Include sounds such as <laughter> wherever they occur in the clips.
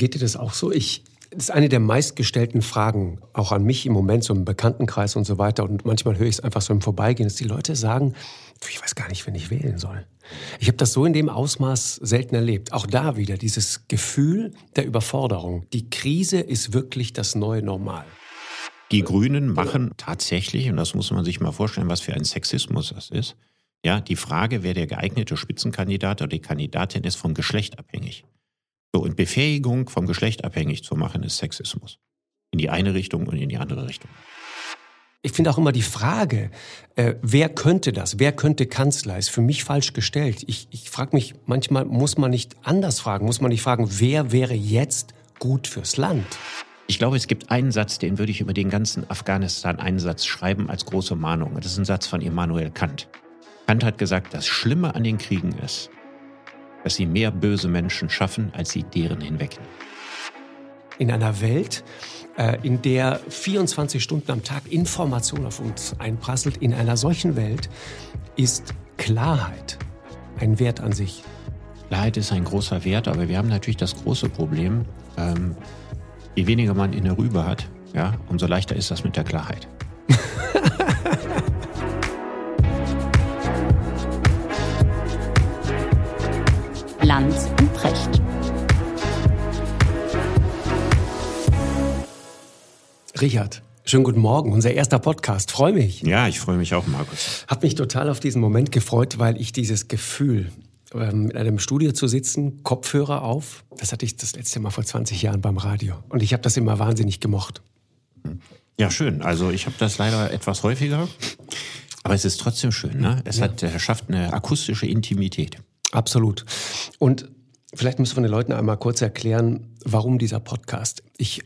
Geht dir das auch so? Ich, das ist eine der meistgestellten Fragen, auch an mich im Moment, so im Bekanntenkreis und so weiter. Und manchmal höre ich es einfach so im Vorbeigehen, dass die Leute sagen, ich weiß gar nicht, wen ich wählen soll. Ich habe das so in dem Ausmaß selten erlebt. Auch da wieder dieses Gefühl der Überforderung. Die Krise ist wirklich das neue Normal. Die Grünen machen tatsächlich, und das muss man sich mal vorstellen, was für ein Sexismus das ist, ja, die Frage, wer der geeignete Spitzenkandidat oder die Kandidatin ist, vom Geschlecht abhängig. So, und Befähigung vom Geschlecht abhängig zu machen, ist Sexismus. In die eine Richtung und in die andere Richtung. Ich finde auch immer die Frage, äh, wer könnte das, wer könnte Kanzler, ist für mich falsch gestellt. Ich, ich frage mich, manchmal muss man nicht anders fragen, muss man nicht fragen, wer wäre jetzt gut fürs Land? Ich glaube, es gibt einen Satz, den würde ich über den ganzen Afghanistan-Einsatz schreiben als große Mahnung. Das ist ein Satz von Immanuel Kant. Kant hat gesagt, das Schlimme an den Kriegen ist, dass sie mehr böse Menschen schaffen, als sie deren hinwegnehmen. In einer Welt, äh, in der 24 Stunden am Tag Information auf uns einprasselt, in einer solchen Welt ist Klarheit ein Wert an sich. Klarheit ist ein großer Wert, aber wir haben natürlich das große Problem, ähm, je weniger man in der Rübe hat, ja, umso leichter ist das mit der Klarheit. <laughs> Lanz und Precht. Richard, schönen guten Morgen, unser erster Podcast. Freue mich. Ja, ich freue mich auch, Markus. Hab mich total auf diesen Moment gefreut, weil ich dieses Gefühl, ähm, in einem Studio zu sitzen, Kopfhörer auf, das hatte ich das letzte Mal vor 20 Jahren beim Radio. Und ich habe das immer wahnsinnig gemocht. Ja, schön. Also ich habe das leider etwas häufiger. Aber es ist trotzdem schön. Ne? Es ja. hat, äh, schafft eine akustische Intimität. Absolut. Und vielleicht müssen wir den Leuten einmal kurz erklären, warum dieser Podcast. Ich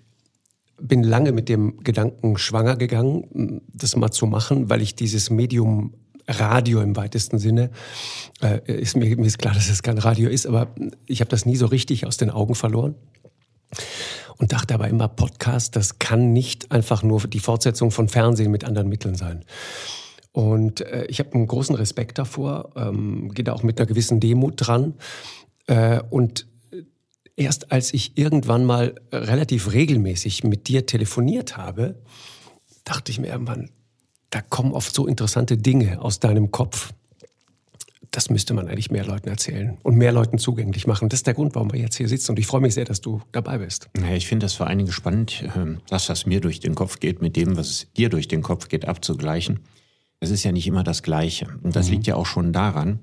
bin lange mit dem Gedanken schwanger gegangen, das mal zu machen, weil ich dieses Medium Radio im weitesten Sinne, äh, ist mir, mir ist klar, dass es kein Radio ist, aber ich habe das nie so richtig aus den Augen verloren. Und dachte aber immer, Podcast, das kann nicht einfach nur die Fortsetzung von Fernsehen mit anderen Mitteln sein. Und äh, ich habe einen großen Respekt davor, ähm, gehe da auch mit einer gewissen Demut dran. Äh, und erst als ich irgendwann mal relativ regelmäßig mit dir telefoniert habe, dachte ich mir irgendwann, da kommen oft so interessante Dinge aus deinem Kopf. Das müsste man eigentlich mehr Leuten erzählen und mehr Leuten zugänglich machen. Das ist der Grund, warum wir jetzt hier sitzen. Und ich freue mich sehr, dass du dabei bist. Ja, ich finde das vor allen Dingen spannend, ähm, das, was mir durch den Kopf geht, mit dem, was dir durch den Kopf geht, abzugleichen es ist ja nicht immer das Gleiche. Und das mhm. liegt ja auch schon daran,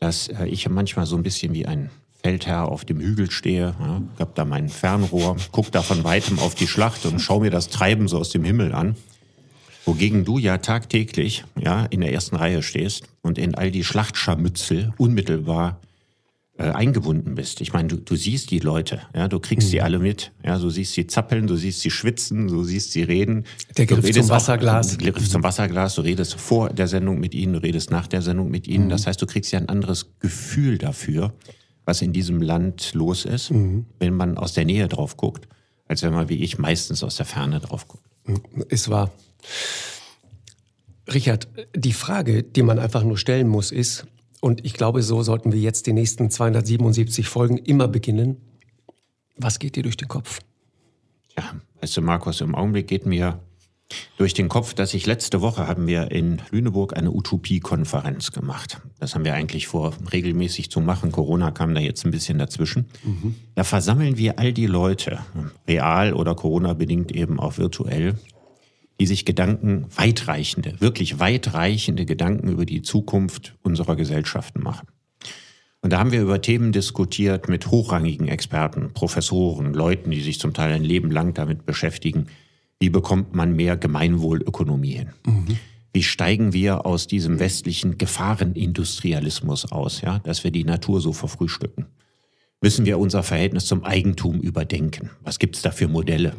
dass äh, ich manchmal so ein bisschen wie ein Feldherr auf dem Hügel stehe, ja, hab da mein Fernrohr, guck da von weitem auf die Schlacht und schau mir das Treiben so aus dem Himmel an. Wogegen du ja tagtäglich ja in der ersten Reihe stehst und in all die Schlachtscharmützel unmittelbar äh, eingebunden bist. Ich meine, du, du siehst die Leute, ja, du kriegst mhm. die alle mit, ja, du siehst sie zappeln, du siehst sie schwitzen, du siehst sie reden. Der Griff zum Wasserglas. Auch, <laughs> der Griff zum Wasserglas, du redest vor der Sendung mit ihnen, du redest nach der Sendung mit ihnen. Mhm. Das heißt, du kriegst ja ein anderes Gefühl dafür, was in diesem Land los ist, mhm. wenn man aus der Nähe drauf guckt, als wenn man wie ich meistens aus der Ferne drauf guckt. Mhm. Ist wahr. Richard, die Frage, die man einfach nur stellen muss, ist, und ich glaube, so sollten wir jetzt die nächsten 277 Folgen immer beginnen. Was geht dir durch den Kopf? Ja, weißt du, Markus, im Augenblick geht mir durch den Kopf, dass ich letzte Woche haben wir in Lüneburg eine Utopie-Konferenz gemacht. Das haben wir eigentlich vor, regelmäßig zu machen. Corona kam da jetzt ein bisschen dazwischen. Mhm. Da versammeln wir all die Leute, real oder Corona-bedingt eben auch virtuell, die sich Gedanken, weitreichende, wirklich weitreichende Gedanken über die Zukunft unserer Gesellschaften machen. Und da haben wir über Themen diskutiert mit hochrangigen Experten, Professoren, Leuten, die sich zum Teil ein Leben lang damit beschäftigen. Wie bekommt man mehr Gemeinwohlökonomie hin? Mhm. Wie steigen wir aus diesem westlichen Gefahrenindustrialismus aus, ja, dass wir die Natur so verfrühstücken? Müssen wir unser Verhältnis zum Eigentum überdenken? Was gibt's da für Modelle?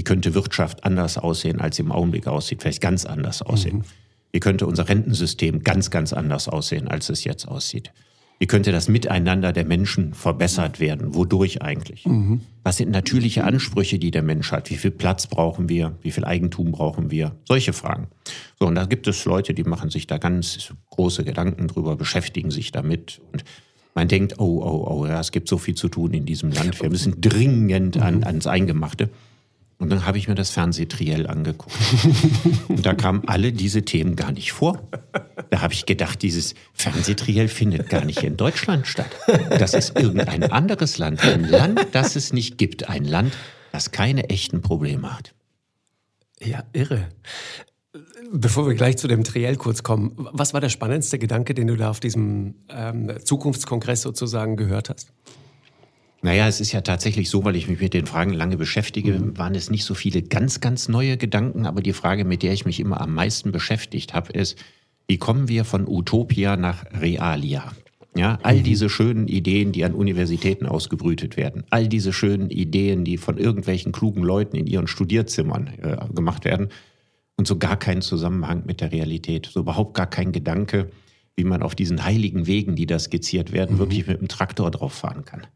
Wie könnte Wirtschaft anders aussehen, als sie im Augenblick aussieht? Vielleicht ganz anders aussehen. Mhm. Wie könnte unser Rentensystem ganz, ganz anders aussehen, als es jetzt aussieht? Wie könnte das Miteinander der Menschen verbessert werden? Wodurch eigentlich? Mhm. Was sind natürliche Ansprüche, die der Mensch hat? Wie viel Platz brauchen wir? Wie viel Eigentum brauchen wir? Solche Fragen. So, und da gibt es Leute, die machen sich da ganz große Gedanken drüber, beschäftigen sich damit. Und Man denkt, oh, oh, oh, ja, es gibt so viel zu tun in diesem Land. Wir müssen dringend an, Mhm. ans Eingemachte. Und dann habe ich mir das Fernsehtriell angeguckt. <laughs> Und da kamen alle diese Themen gar nicht vor. Da habe ich gedacht, dieses Fernsehtriell findet gar nicht in Deutschland statt. Das ist irgendein anderes Land. Ein Land, das es nicht gibt. Ein Land, das keine echten Probleme hat. Ja, irre. Bevor wir gleich zu dem Triell kurz kommen, was war der spannendste Gedanke, den du da auf diesem ähm, Zukunftskongress sozusagen gehört hast? Naja, es ist ja tatsächlich so, weil ich mich mit den Fragen lange beschäftige, waren es nicht so viele ganz, ganz neue Gedanken, aber die Frage, mit der ich mich immer am meisten beschäftigt habe, ist, wie kommen wir von Utopia nach Realia? Ja, all diese schönen Ideen, die an Universitäten ausgebrütet werden, all diese schönen Ideen, die von irgendwelchen klugen Leuten in ihren Studierzimmern äh, gemacht werden und so gar keinen Zusammenhang mit der Realität, so überhaupt gar kein Gedanke, wie man auf diesen heiligen Wegen, die da skizziert werden, wirklich mit dem Traktor drauf fahren kann.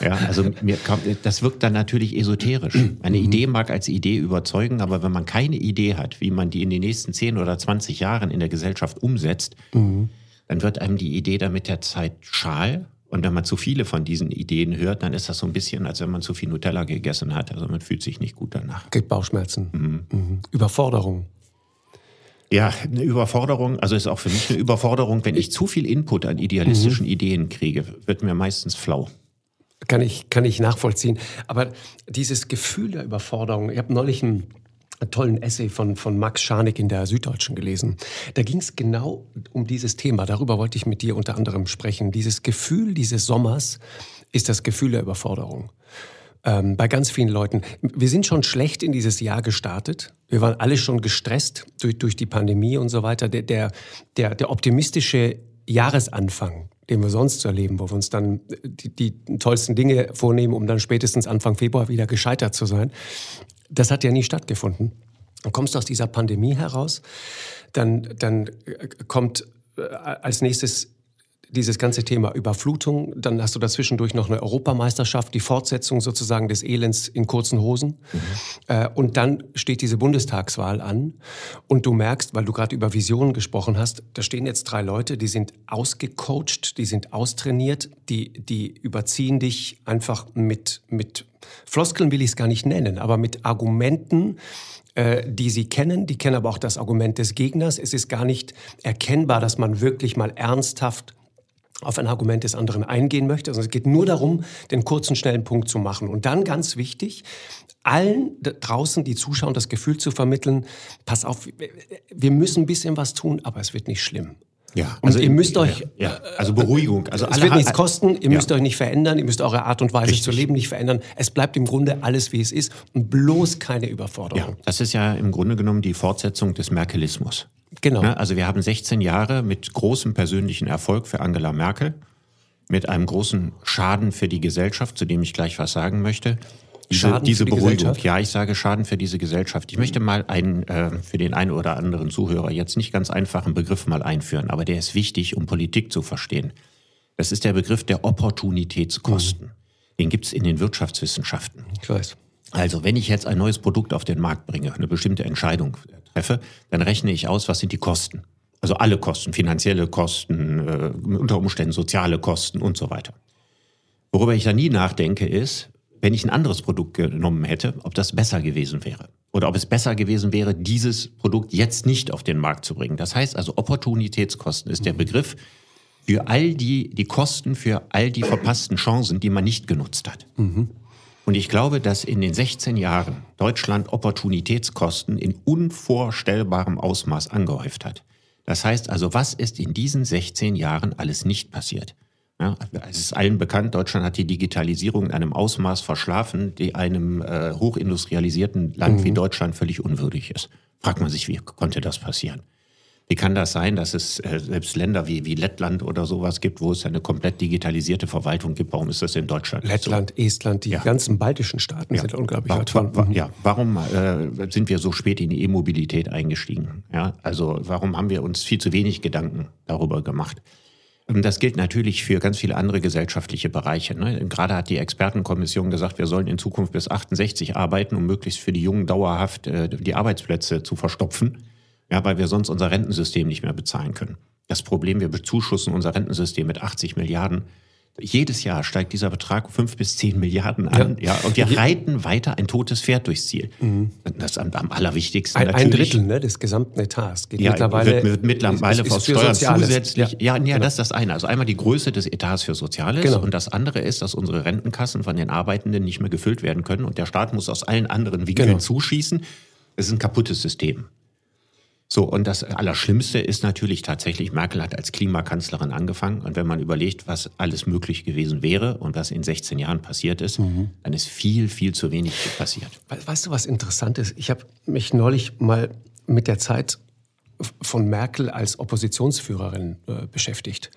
Ja, also mir kommt, das wirkt dann natürlich esoterisch. <clears throat> Eine Idee mag als Idee überzeugen, aber wenn man keine Idee hat, wie man die in den nächsten 10 oder 20 Jahren in der Gesellschaft umsetzt, dann wird einem die Idee dann mit der Zeit schal. Und wenn man zu viele von diesen Ideen hört, dann ist das so ein bisschen, als wenn man zu viel Nutella gegessen hat. Also man fühlt sich nicht gut danach. Kriegt Bauchschmerzen. Mhm. Überforderung. Ja, eine Überforderung, also ist auch für mich eine Überforderung, wenn ich zu viel Input an idealistischen Ideen kriege, wird mir meistens flau. Kann ich, kann ich nachvollziehen. Aber dieses Gefühl der Überforderung, ich habe neulich einen tollen Essay von, von Max Scharnick in der Süddeutschen gelesen. Da ging es genau um dieses Thema. Darüber wollte ich mit dir unter anderem sprechen. Dieses Gefühl dieses Sommers ist das Gefühl der Überforderung. Ähm, bei ganz vielen Leuten. Wir sind schon schlecht in dieses Jahr gestartet. Wir waren alle schon gestresst durch, durch die Pandemie und so weiter. Der, der, der, der optimistische Jahresanfang, den wir sonst so erleben, wo wir uns dann die, die tollsten Dinge vornehmen, um dann spätestens Anfang Februar wieder gescheitert zu sein, das hat ja nie stattgefunden. Dann kommst du aus dieser Pandemie heraus, dann, dann äh, kommt äh, als nächstes dieses ganze Thema Überflutung, dann hast du dazwischendurch noch eine Europameisterschaft, die Fortsetzung sozusagen des Elends in kurzen Hosen. Mhm. Äh, und dann steht diese Bundestagswahl an und du merkst, weil du gerade über Visionen gesprochen hast, da stehen jetzt drei Leute, die sind ausgecoacht, die sind austrainiert, die, die überziehen dich einfach mit, mit Floskeln will ich es gar nicht nennen, aber mit Argumenten, äh, die sie kennen, die kennen aber auch das Argument des Gegners. Es ist gar nicht erkennbar, dass man wirklich mal ernsthaft auf ein Argument des anderen eingehen möchte. Also es geht nur darum, den kurzen, schnellen Punkt zu machen. Und dann ganz wichtig, allen draußen, die zuschauen, das Gefühl zu vermitteln, pass auf, wir müssen ein bisschen was tun, aber es wird nicht schlimm. Ja, also ihr müsst euch, ja, ja, also Beruhigung. Also es wird nichts kosten, ihr müsst euch nicht verändern, ihr müsst eure Art und Weise Richtig. zu leben nicht verändern. Es bleibt im Grunde alles, wie es ist und bloß keine Überforderung. Ja, das ist ja im Grunde genommen die Fortsetzung des Merkelismus. Genau. Ja, also wir haben 16 Jahre mit großem persönlichen Erfolg für Angela Merkel, mit einem großen Schaden für die Gesellschaft, zu dem ich gleich was sagen möchte. Diese, Schaden diese für die Beruhigung. Gesellschaft? Ja, ich sage Schaden für diese Gesellschaft. Ich möchte mal einen äh, für den einen oder anderen Zuhörer jetzt nicht ganz einfachen Begriff mal einführen, aber der ist wichtig, um Politik zu verstehen. Das ist der Begriff der Opportunitätskosten. Den gibt es in den Wirtschaftswissenschaften. Ich weiß. Also, wenn ich jetzt ein neues Produkt auf den Markt bringe, eine bestimmte Entscheidung treffe, dann rechne ich aus, was sind die Kosten. Also alle Kosten, finanzielle Kosten, äh, unter Umständen soziale Kosten und so weiter. Worüber ich da nie nachdenke, ist, wenn ich ein anderes Produkt genommen hätte, ob das besser gewesen wäre. Oder ob es besser gewesen wäre, dieses Produkt jetzt nicht auf den Markt zu bringen. Das heißt also, Opportunitätskosten ist der Begriff für all die, die Kosten für all die verpassten Chancen, die man nicht genutzt hat. Mhm. Und ich glaube, dass in den 16 Jahren Deutschland Opportunitätskosten in unvorstellbarem Ausmaß angehäuft hat. Das heißt also, was ist in diesen 16 Jahren alles nicht passiert? Ja, es ist allen bekannt, Deutschland hat die Digitalisierung in einem Ausmaß verschlafen, die einem äh, hochindustrialisierten Land mhm. wie Deutschland völlig unwürdig ist. Fragt man sich, wie konnte das passieren? Wie kann das sein, dass es äh, selbst Länder wie, wie Lettland oder sowas gibt, wo es eine komplett digitalisierte Verwaltung gibt? Warum ist das in Deutschland Lettland, so? Estland, die Ja. ganzen baltischen Staaten Ja. sind unglaublich weit wa- wa- Mhm. Ja, warum äh, sind wir so spät in die E-Mobilität eingestiegen? Ja, also warum haben wir uns viel zu wenig Gedanken darüber gemacht? Und Das gilt natürlich für ganz viele andere gesellschaftliche Bereiche. Ne? Gerade hat die Expertenkommission gesagt, wir sollen in Zukunft bis 68 arbeiten, um möglichst für die Jungen dauerhaft äh, die Arbeitsplätze zu verstopfen, ja, weil wir sonst unser Rentensystem nicht mehr bezahlen können. Das Problem, wir bezuschussen unser Rentensystem mit 80 Milliarden. Jedes Jahr steigt dieser Betrag fünf bis zehn Milliarden an. Ja. ja und wir reiten weiter ein totes Pferd durchs Ziel. Mhm. Das am, am allerwichtigsten ein, ein Drittel ne, des gesamten Etats geht ja, mittlerweile, wird, wird mittlerweile ist, ist Steuern zusätzlich. Ja, ja, ja genau. das ist das eine. Also einmal die Größe des Etats für Soziales genau. und das andere ist, dass unsere Rentenkassen von den Arbeitenden nicht mehr gefüllt werden können und der Staat muss aus allen anderen Winkeln genau. zuschießen. Es ist ein kaputtes System. So, und das Allerschlimmste ist natürlich tatsächlich, Merkel hat als Klimakanzlerin angefangen. Und wenn man überlegt, was alles möglich gewesen wäre und was in 16 Jahren passiert ist, mhm. dann ist viel, viel zu wenig passiert. Weißt du, was interessant ist? Ich habe mich neulich mal mit der Zeit von Merkel als Oppositionsführerin äh, beschäftigt.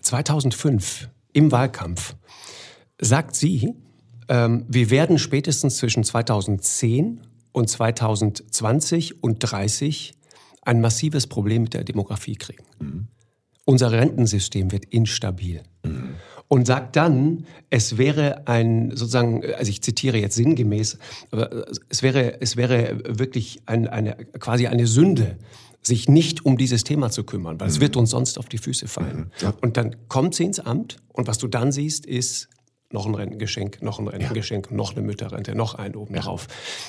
2005 im Wahlkampf sagt sie, ähm, wir werden spätestens zwischen 2010 und 2020 und 30 ein massives Problem mit der Demografie kriegen. Mhm. Unser Rentensystem wird instabil. Mhm. Und sagt dann, es wäre ein, sozusagen, also ich zitiere jetzt sinngemäß, aber es wäre, es wäre wirklich ein, eine, quasi eine Sünde, sich nicht um dieses Thema zu kümmern, weil mhm. es wird uns sonst auf die Füße fallen. Mhm. Ja. Und dann kommt sie ins Amt und was du dann siehst, ist noch ein Rentengeschenk, noch ein Rentengeschenk, ja. noch eine Mütterrente, noch ein oben ja. drauf.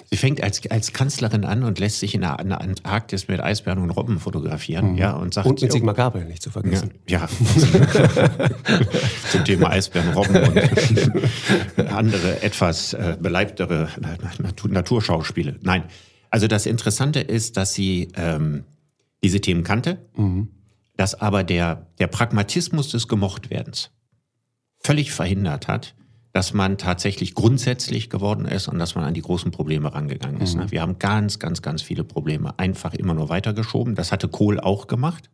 Sie fängt als, als Kanzlerin an und lässt sich in der, in der Antarktis mit Eisbären und Robben fotografieren. Mhm. Ja, und, sagt, und mit Sigmar Gabriel nicht zu vergessen. Ja, ja. <laughs> zum Thema Eisbären, Robben und <laughs> andere etwas äh, beleibtere Naturschauspiele. Nein, also das Interessante ist, dass sie ähm, diese Themen kannte, mhm. dass aber der, der Pragmatismus des Gemochtwerdens völlig verhindert hat, dass man tatsächlich grundsätzlich geworden ist und dass man an die großen Probleme rangegangen ist. Mhm. Wir haben ganz, ganz, ganz viele Probleme einfach immer nur weitergeschoben. Das hatte Kohl auch gemacht.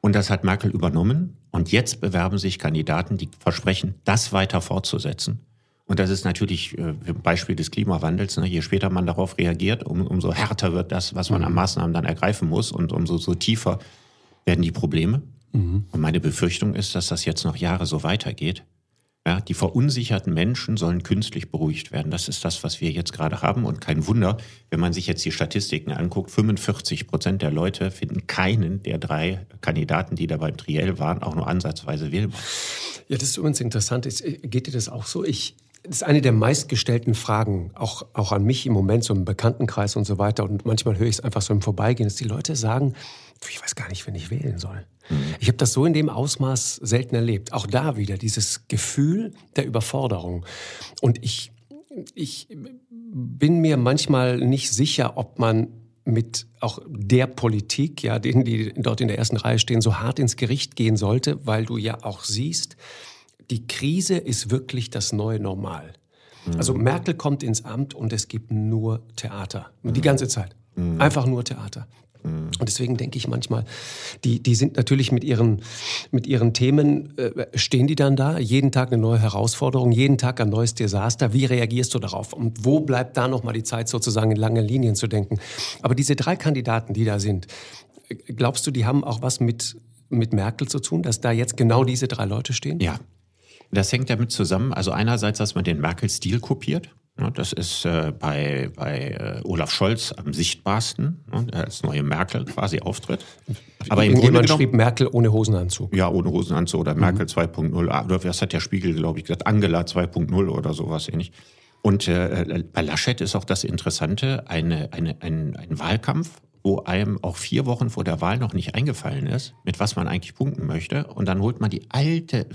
Und das hat Merkel übernommen. Und jetzt bewerben sich Kandidaten, die versprechen, das weiter fortzusetzen. Und das ist natürlich äh, ein Beispiel des Klimawandels. Ne? Je später man darauf reagiert, um, umso härter wird das, was man an mhm. Maßnahmen dann ergreifen muss und umso so tiefer werden die Probleme. Mhm. Und meine Befürchtung ist, dass das jetzt noch Jahre so weitergeht. Ja, die verunsicherten Menschen sollen künstlich beruhigt werden. Das ist das, was wir jetzt gerade haben. Und kein Wunder, wenn man sich jetzt die Statistiken anguckt, 45 Prozent der Leute finden keinen der drei Kandidaten, die da beim Triell waren, auch nur ansatzweise wählbar. Ja, das ist übrigens interessant. Geht dir das auch so? Ich, das ist eine der meistgestellten Fragen, auch, auch an mich im Moment, so im Bekanntenkreis und so weiter. Und manchmal höre ich es einfach so im Vorbeigehen, dass die Leute sagen, ich weiß gar nicht, wenn ich wählen soll. Ich habe das so in dem Ausmaß selten erlebt. Auch da wieder dieses Gefühl der Überforderung. Und ich, ich bin mir manchmal nicht sicher, ob man mit auch der Politik, ja, denen, die dort in der ersten Reihe stehen, so hart ins Gericht gehen sollte, weil du ja auch siehst, die Krise ist wirklich das neue Normal. Mhm. Also Merkel kommt ins Amt und es gibt nur Theater. Die ganze Zeit. Mhm. Einfach nur Theater. Mhm. Und deswegen denke ich manchmal, die, die sind natürlich mit ihren, mit ihren Themen, äh, stehen die dann da, jeden Tag eine neue Herausforderung, jeden Tag ein neues Desaster. Wie reagierst du darauf? Und wo bleibt da nochmal die Zeit, sozusagen in lange Linien zu denken? Aber diese drei Kandidaten, die da sind, glaubst du, die haben auch was mit, mit Merkel zu tun, dass da jetzt genau diese drei Leute stehen? Ja. Das hängt damit zusammen, also einerseits, dass man den Merkel-Stil kopiert. Das ist äh, bei, bei äh, Olaf Scholz am sichtbarsten, der als neue Merkel quasi auftritt. Aber im Grunde schrieb Merkel ohne Hosenanzug. Ja, ohne Hosenanzug oder Merkel mhm. 2.0. Ah, oder was hat der Spiegel, glaube ich, gesagt? Angela 2.0 oder sowas ähnlich. Und äh, bei Laschet ist auch das Interessante, eine, eine, ein, ein Wahlkampf, wo einem auch vier Wochen vor der Wahl noch nicht eingefallen ist, mit was man eigentlich punkten möchte. Und dann holt man die alte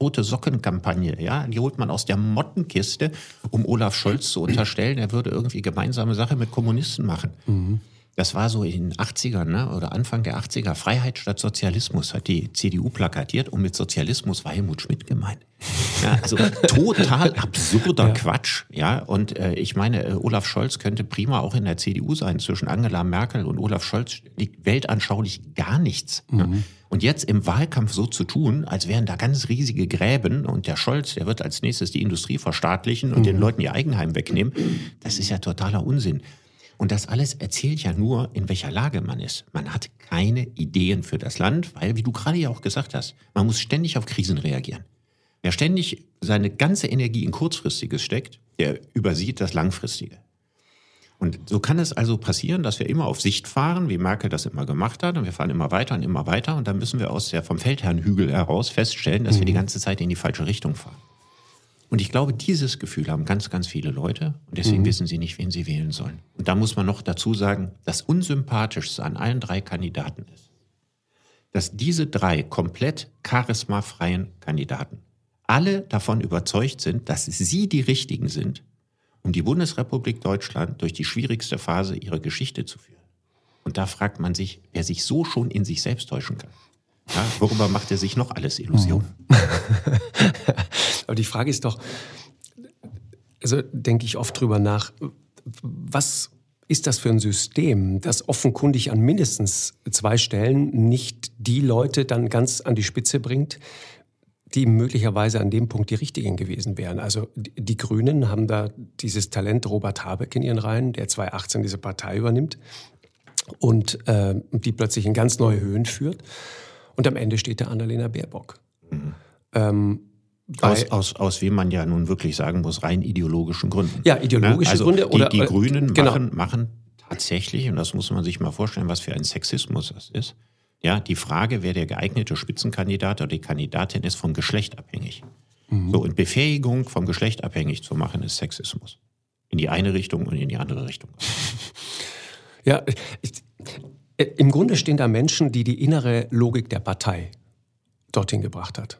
rote Socken-Kampagne, ja, die holt man aus der Mottenkiste, um Olaf Scholz zu unterstellen, er würde irgendwie gemeinsame Sache mit Kommunisten machen. Mhm. Das war so in den 80ern ne, oder Anfang der 80er. Freiheit statt Sozialismus hat die CDU plakatiert und mit Sozialismus war Helmut Schmidt gemeint. Ja, also <laughs> total absurder ja. Quatsch. Ja, und äh, ich meine, äh, Olaf Scholz könnte prima auch in der CDU sein. Zwischen Angela Merkel und Olaf Scholz liegt weltanschaulich gar nichts. Mhm. Ja. Und jetzt im Wahlkampf so zu tun, als wären da ganz riesige Gräben und der Scholz, der wird als nächstes die Industrie verstaatlichen und mhm. den Leuten ihr Eigenheim wegnehmen, das ist ja totaler Unsinn. Und das alles erzählt ja nur, in welcher Lage man ist. Man hat keine Ideen für das Land, weil, wie du gerade ja auch gesagt hast, man muss ständig auf Krisen reagieren. Wer ständig seine ganze Energie in Kurzfristiges steckt, der übersieht das Langfristige. Und so kann es also passieren, dass wir immer auf Sicht fahren, wie Merkel das immer gemacht hat, und wir fahren immer weiter und immer weiter, und dann müssen wir aus der vom Feldherrnhügel heraus feststellen, dass mhm. wir die ganze Zeit in die falsche Richtung fahren. Und ich glaube, dieses Gefühl haben ganz, ganz viele Leute und deswegen mhm. wissen sie nicht, wen sie wählen sollen. Und da muss man noch dazu sagen, das Unsympathischste an allen drei Kandidaten ist, dass diese drei komplett charismafreien Kandidaten alle davon überzeugt sind, dass sie die Richtigen sind, um die Bundesrepublik Deutschland durch die schwierigste Phase ihrer Geschichte zu führen. Und da fragt man sich, wer sich so schon in sich selbst täuschen kann. Ja, worüber macht er sich noch alles Illusionen? <laughs> Aber die Frage ist doch, also denke ich oft drüber nach, was ist das für ein System, das offenkundig an mindestens zwei Stellen nicht die Leute dann ganz an die Spitze bringt, die möglicherweise an dem Punkt die richtigen gewesen wären. Also die Grünen haben da dieses Talent Robert Habeck in ihren Reihen, der 2018 diese Partei übernimmt und äh, die plötzlich in ganz neue Höhen führt. Und am Ende steht da Annalena Baerbock. Mhm. Ähm, aus, aus, aus wie man ja nun wirklich sagen muss, rein ideologischen Gründen. Ja, ideologische also Gründe. Die, oder, die Grünen genau. machen, machen tatsächlich, und das muss man sich mal vorstellen, was für ein Sexismus das ist, ja, die Frage, wer der geeignete Spitzenkandidat oder die Kandidatin ist, vom Geschlecht abhängig. Mhm. So, und Befähigung vom Geschlecht abhängig zu machen, ist Sexismus. In die eine Richtung und in die andere Richtung. <laughs> Ja, ich, äh, Im Grunde stehen da Menschen, die die innere Logik der Partei dorthin gebracht hat.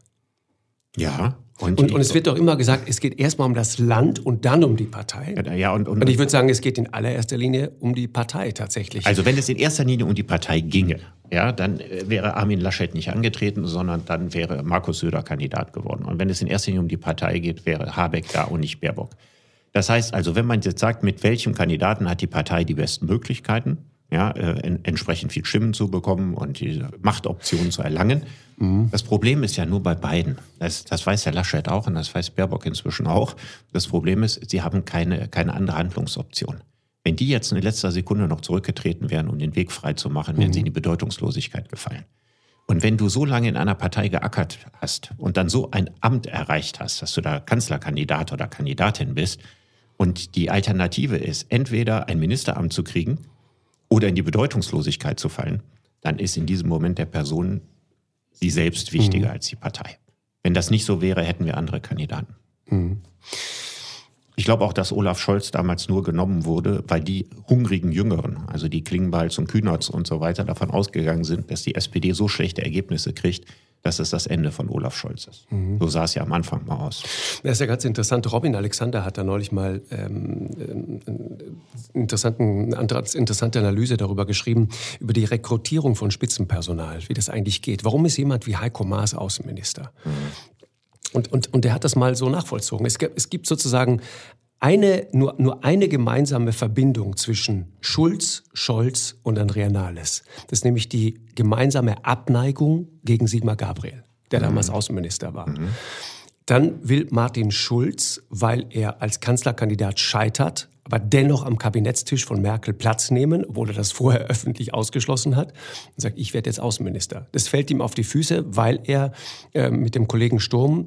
Ja. Und, und, und, es wird doch immer gesagt, es geht erstmal um das Land und dann um die Partei. Ja, und, und, und ich würde sagen, es geht in allererster Linie um die Partei tatsächlich. Also wenn es in erster Linie um die Partei ginge, ja, dann äh, wäre Armin Laschet nicht angetreten, sondern dann wäre Markus Söder Kandidat geworden. Und wenn es in erster Linie um die Partei geht, wäre Habeck da und nicht Baerbock. Das heißt also, wenn man jetzt sagt, mit welchem Kandidaten hat die Partei die besten Möglichkeiten, ja, äh, en, entsprechend viel Stimmen zu bekommen und die Machtoptionen zu erlangen. Mhm. Das Problem ist ja nur bei beiden. Das, das weiß Herr Laschet auch und das weiß Baerbock inzwischen auch. Das Problem ist, sie haben keine, keine andere Handlungsoption. Wenn die jetzt in letzter Sekunde noch zurückgetreten wären, um den Weg frei zu machen, wären mhm. sie in die Bedeutungslosigkeit gefallen. Und wenn du so lange in einer Partei geackert hast und dann so ein Amt erreicht hast, dass du da Kanzlerkandidat oder Kandidatin bist und die Alternative ist, entweder ein Ministeramt zu kriegen oder in die Bedeutungslosigkeit zu fallen, dann ist in diesem Moment der Person sie selbst wichtiger mhm. als die Partei. Wenn das nicht so wäre, hätten wir andere Kandidaten. Mhm. Ich glaube auch, dass Olaf Scholz damals nur genommen wurde, weil die hungrigen Jüngeren, also die Klingbeils und Kühnerts und so weiter, davon ausgegangen sind, dass die SPD so schlechte Ergebnisse kriegt, dass es das Ende von Olaf Scholz ist. Mhm. So sah es ja am Anfang mal aus. Das ist ja ganz interessant. Robin Alexander hat da neulich mal ähm, interessanten, eine interessante Analyse darüber geschrieben, über die Rekrutierung von Spitzenpersonal, wie das eigentlich geht. Warum ist jemand wie Heiko Maas Außenminister? Mhm. Und, und, und der hat das mal so nachvollzogen. Es es gibt sozusagen eine, nur, nur eine gemeinsame Verbindung zwischen Schulz, Scholz und Andrea Nahles. Das ist nämlich die gemeinsame Abneigung gegen Sigmar Gabriel, der mhm. damals Außenminister war. Mhm. Dann will Martin Schulz, weil er als Kanzlerkandidat scheitert, aber dennoch am Kabinettstisch von Merkel Platz nehmen, obwohl er das vorher <laughs> öffentlich ausgeschlossen hat, und sagt, ich werde jetzt Außenminister. Das fällt ihm auf die Füße, weil er äh, mit dem Kollegen Sturm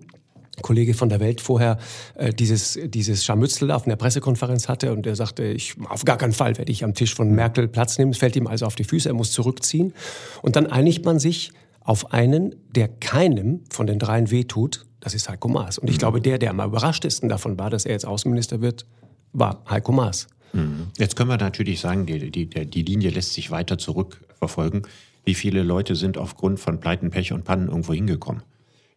Kollege von der Welt vorher äh, dieses, dieses Scharmützel auf einer Pressekonferenz hatte und er sagte, ich, auf gar keinen Fall werde ich am Tisch von Merkel Platz nehmen. Es fällt ihm also auf die Füße, er muss zurückziehen. Und dann einigt man sich auf einen, der keinem von den dreien wehtut, das ist Heiko Maas. Und ich mhm. glaube, der, der am überraschtesten davon war, dass er jetzt Außenminister wird, war Heiko Maas. Mhm. Jetzt können wir natürlich sagen, die, die, die Linie lässt sich weiter zurückverfolgen. Wie viele Leute sind aufgrund von Pleiten, Pech und Pannen irgendwo hingekommen?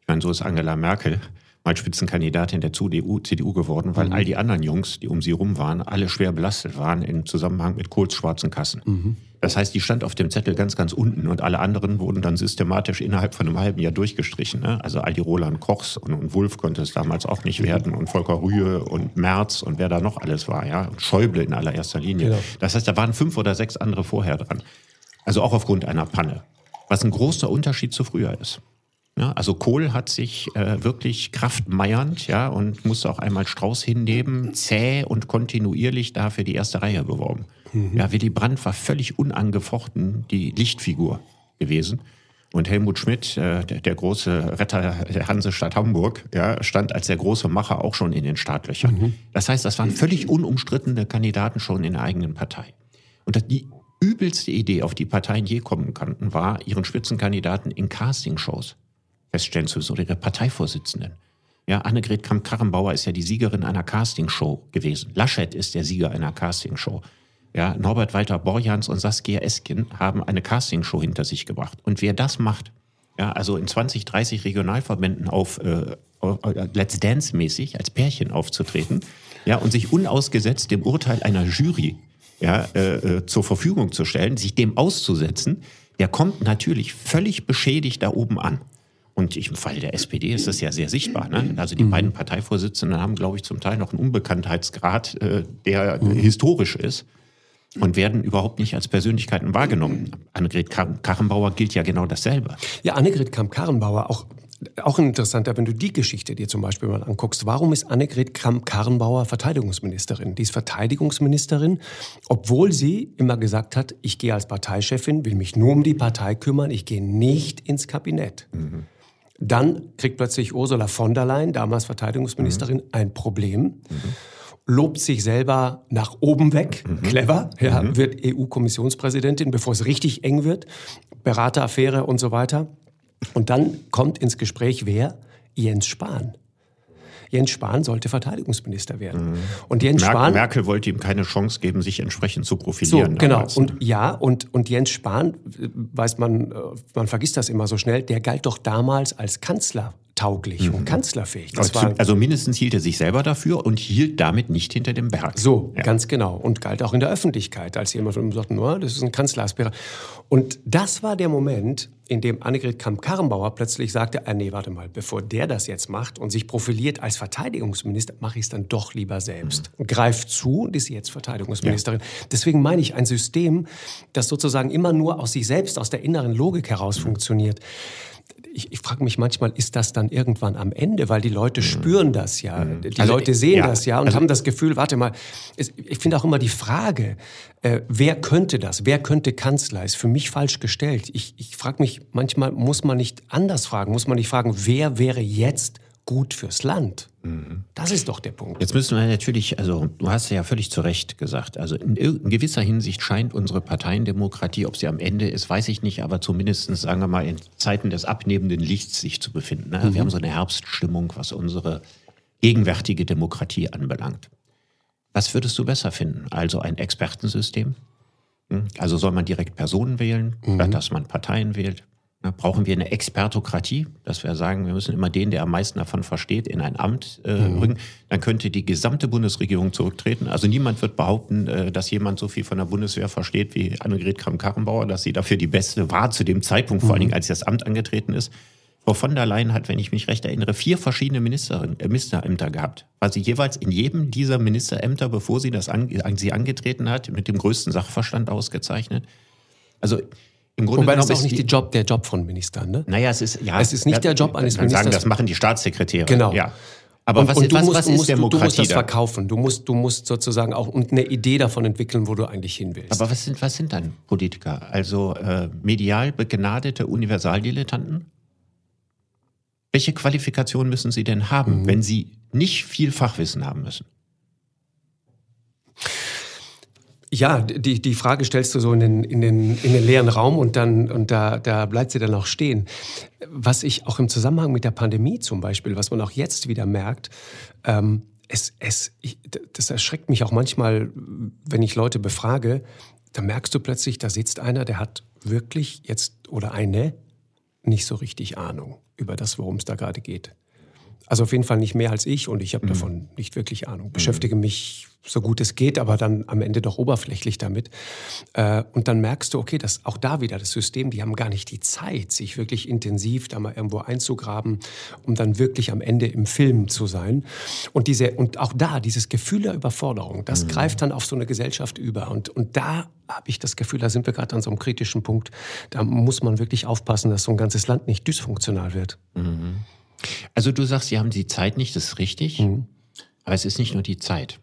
Ich meine, so ist Angela Merkel mal Spitzenkandidatin der CDU, CDU geworden, weil mhm. all die anderen Jungs, die um sie rum waren, alle schwer belastet waren im Zusammenhang mit Kohls schwarzen Kassen. Mhm. Das heißt, die stand auf dem Zettel ganz, ganz unten und alle anderen wurden dann systematisch innerhalb von einem halben Jahr durchgestrichen. Ne? Also all die Roland Kochs und, und Wulff konnte es damals auch nicht mhm. werden und Volker Rühe und Merz und wer da noch alles war, ja, und Schäuble in allererster Linie. Genau. Das heißt, da waren fünf oder sechs andere vorher dran. Also auch aufgrund einer Panne. Was ein großer Unterschied zu früher ist. Also Kohl hat sich äh, wirklich kraftmeiernd ja, und musste auch einmal Strauß hinnehmen, zäh und kontinuierlich da für die erste Reihe beworben. Mhm. Ja, Willy Brandt war völlig unangefochten die Lichtfigur gewesen. Und Helmut Schmidt, äh, der, der, große Retter der Hansestadt Hamburg, ja, stand als der große Macher auch schon in den Startlöchern. Mhm. Das heißt, das waren völlig unumstrittene Kandidaten schon in der eigenen Partei. Und die übelste Idee, auf die Parteien je kommen konnten, war, ihren Spitzenkandidaten in Castingshows feststellen zu oder ihre Parteivorsitzenden. Ja, Annegret Kramp-Karrenbauer ist ja die Siegerin einer Castingshow gewesen. Laschet ist der Sieger einer Castingshow. Ja, Norbert Walter Borjans und Saskia Eskin haben eine Castingshow hinter sich gebracht. Und wer das macht, ja, also in 20, 30 Regionalverbänden auf äh, Let's Dance mäßig als Pärchen aufzutreten, ja, und sich unausgesetzt dem Urteil einer Jury ja, äh, äh, zur Verfügung zu stellen, sich dem auszusetzen, der kommt natürlich völlig beschädigt da oben an. Und im Fall der SPD ist das ja sehr sichtbar. Ne? Also die mhm. beiden Parteivorsitzenden haben, glaube ich, zum Teil noch einen Unbekanntheitsgrad, äh, der mhm. historisch ist und werden überhaupt nicht als Persönlichkeiten wahrgenommen. Annegret Karrenbauer gilt ja genau dasselbe. Ja, Annegret Kramp-Karrenbauer, auch, auch interessanter, wenn du die Geschichte dir zum Beispiel mal anguckst. Warum ist Annegret Kramp-Karrenbauer Verteidigungsministerin? Die ist Verteidigungsministerin, obwohl sie immer gesagt hat, ich gehe als Parteichefin, will mich nur um die Partei kümmern, ich gehe nicht ins Kabinett. Mhm. Dann kriegt plötzlich Ursula von der Leyen, damals Verteidigungsministerin, mhm. ein Problem. Mhm lobt sich selber nach oben weg, mhm. clever, ja, mhm. wird EU-Kommissionspräsidentin, bevor es richtig eng wird, Berateraffäre und so weiter. Und dann kommt ins Gespräch wer? Jens Spahn. Jens Spahn sollte Verteidigungsminister werden. Mhm. Und Jens Mer Spahn Merkel wollte ihm keine Chance geben, sich entsprechend zu profilieren. So, genau. Damals. Und ja, und und Jens Spahn, weiß man, äh, man vergisst das immer so schnell. Der galt doch damals als Kanzler tauglich mhm. und kanzlerfähig. Also, also, mindestens hielt er sich selber dafür und hielt damit nicht hinter dem Berg. So, ja. ganz genau. Und galt auch in der Öffentlichkeit, als jemand von ihm sagte, no, das ist ein Kanzleraspirant. Und das war der Moment, in dem Annegret Kramp-Karrenbauer plötzlich sagte, ah, nee, warte mal, bevor der das jetzt macht und sich profiliert als Verteidigungsminister, mache ich es dann doch lieber selbst. Mhm. Greift zu und ist jetzt Verteidigungsministerin. Ja. Deswegen meine ich ein System, das sozusagen immer nur aus sich selbst, aus der inneren Logik heraus mhm. funktioniert ich, ich frage mich manchmal, ist das dann irgendwann am Ende? Weil die Leute mhm. spüren das ja. Mhm. Die also, Leute sehen ja, das ja und also, haben das Gefühl, warte mal, ich finde auch immer die Frage, äh, wer könnte das? Wer könnte Kanzler? Ist für mich falsch gestellt. Ich, ich frage mich manchmal, muss man nicht anders fragen? Muss man nicht fragen, wer wäre jetzt gut fürs Land. Mhm. Das ist doch der Punkt. Jetzt müssen wir natürlich, also du hast ja völlig zu Recht gesagt, also in, in gewisser Hinsicht scheint unsere Parteiendemokratie, ob sie am Ende ist, weiß ich nicht, aber zumindest, sagen wir mal, in Zeiten des abnehmenden Lichts sich zu befinden. Ne? Mhm. Wir haben so eine Herbststimmung, was unsere gegenwärtige Demokratie anbelangt. Was würdest du besser finden? Also ein Expertensystem? Hm? Also soll man direkt Personen wählen, mhm. dass man Parteien wählt? Brauchen wir eine Expertokratie, dass wir sagen, wir müssen immer den, der am meisten davon versteht, in ein Amt äh, mhm. bringen. Dann könnte die gesamte Bundesregierung zurücktreten. Also niemand wird behaupten, äh, dass jemand so viel von der Bundeswehr versteht wie Annegret Kramp-Karrenbauer, dass sie dafür die beste war zu dem Zeitpunkt, mhm. vor allen Dingen, als sie das Amt angetreten ist. Frau von der Leyen hat, wenn ich mich recht erinnere, vier verschiedene Ministerin, äh, Ministerämter gehabt. Weil sie jeweils in jedem dieser Ministerämter, bevor sie das an, sie angetreten hat, mit dem größten Sachverstand ausgezeichnet. Also im Grunde Wobei das ist auch nicht die Job, der Job von Ministern, ne? Naja, es ist, ja. Es ist nicht der Job eines Ministers. sagen, das machen die Staatssekretäre. Genau. Ja. Aber und, was, und du was, musst, was ist musst, Demokratie? Du musst das verkaufen. Du musst, du musst sozusagen auch eine Idee davon entwickeln, wo du eigentlich hin willst. Aber was sind, was sind dann Politiker? Also äh, medial begnadete Universaldilettanten? Welche Qualifikationen müssen sie denn haben, mhm. wenn sie nicht viel Fachwissen haben müssen? Ja, die, die Frage stellst du so in den, in den, in den leeren Raum und dann, und da, da bleibt sie dann auch stehen. Was ich auch im Zusammenhang mit der Pandemie zum Beispiel, was man auch jetzt wieder merkt, ähm, es, es, ich, das erschreckt mich auch manchmal, wenn ich Leute befrage, da merkst du plötzlich, da sitzt einer, der hat wirklich jetzt oder eine nicht so richtig Ahnung über das, worum es da gerade geht. Also auf jeden Fall nicht mehr als ich und ich habe mhm. davon nicht wirklich Ahnung. Beschäftige mich so gut es geht, aber dann am Ende doch oberflächlich damit. Äh, und dann merkst du, okay, dass auch da wieder das System, die haben gar nicht die Zeit, sich wirklich intensiv da mal irgendwo einzugraben, um dann wirklich am Ende im Film zu sein. Und diese, und auch da, dieses Gefühl der Überforderung, das mhm. greift dann auf so eine Gesellschaft über. Und, und da habe ich das Gefühl, da sind wir gerade an so einem kritischen Punkt. Da muss man wirklich aufpassen, dass so ein ganzes Land nicht dysfunktional wird. Mhm. Also du sagst, Sie haben die Zeit nicht, das ist richtig. Mhm. Aber es ist nicht nur die Zeit.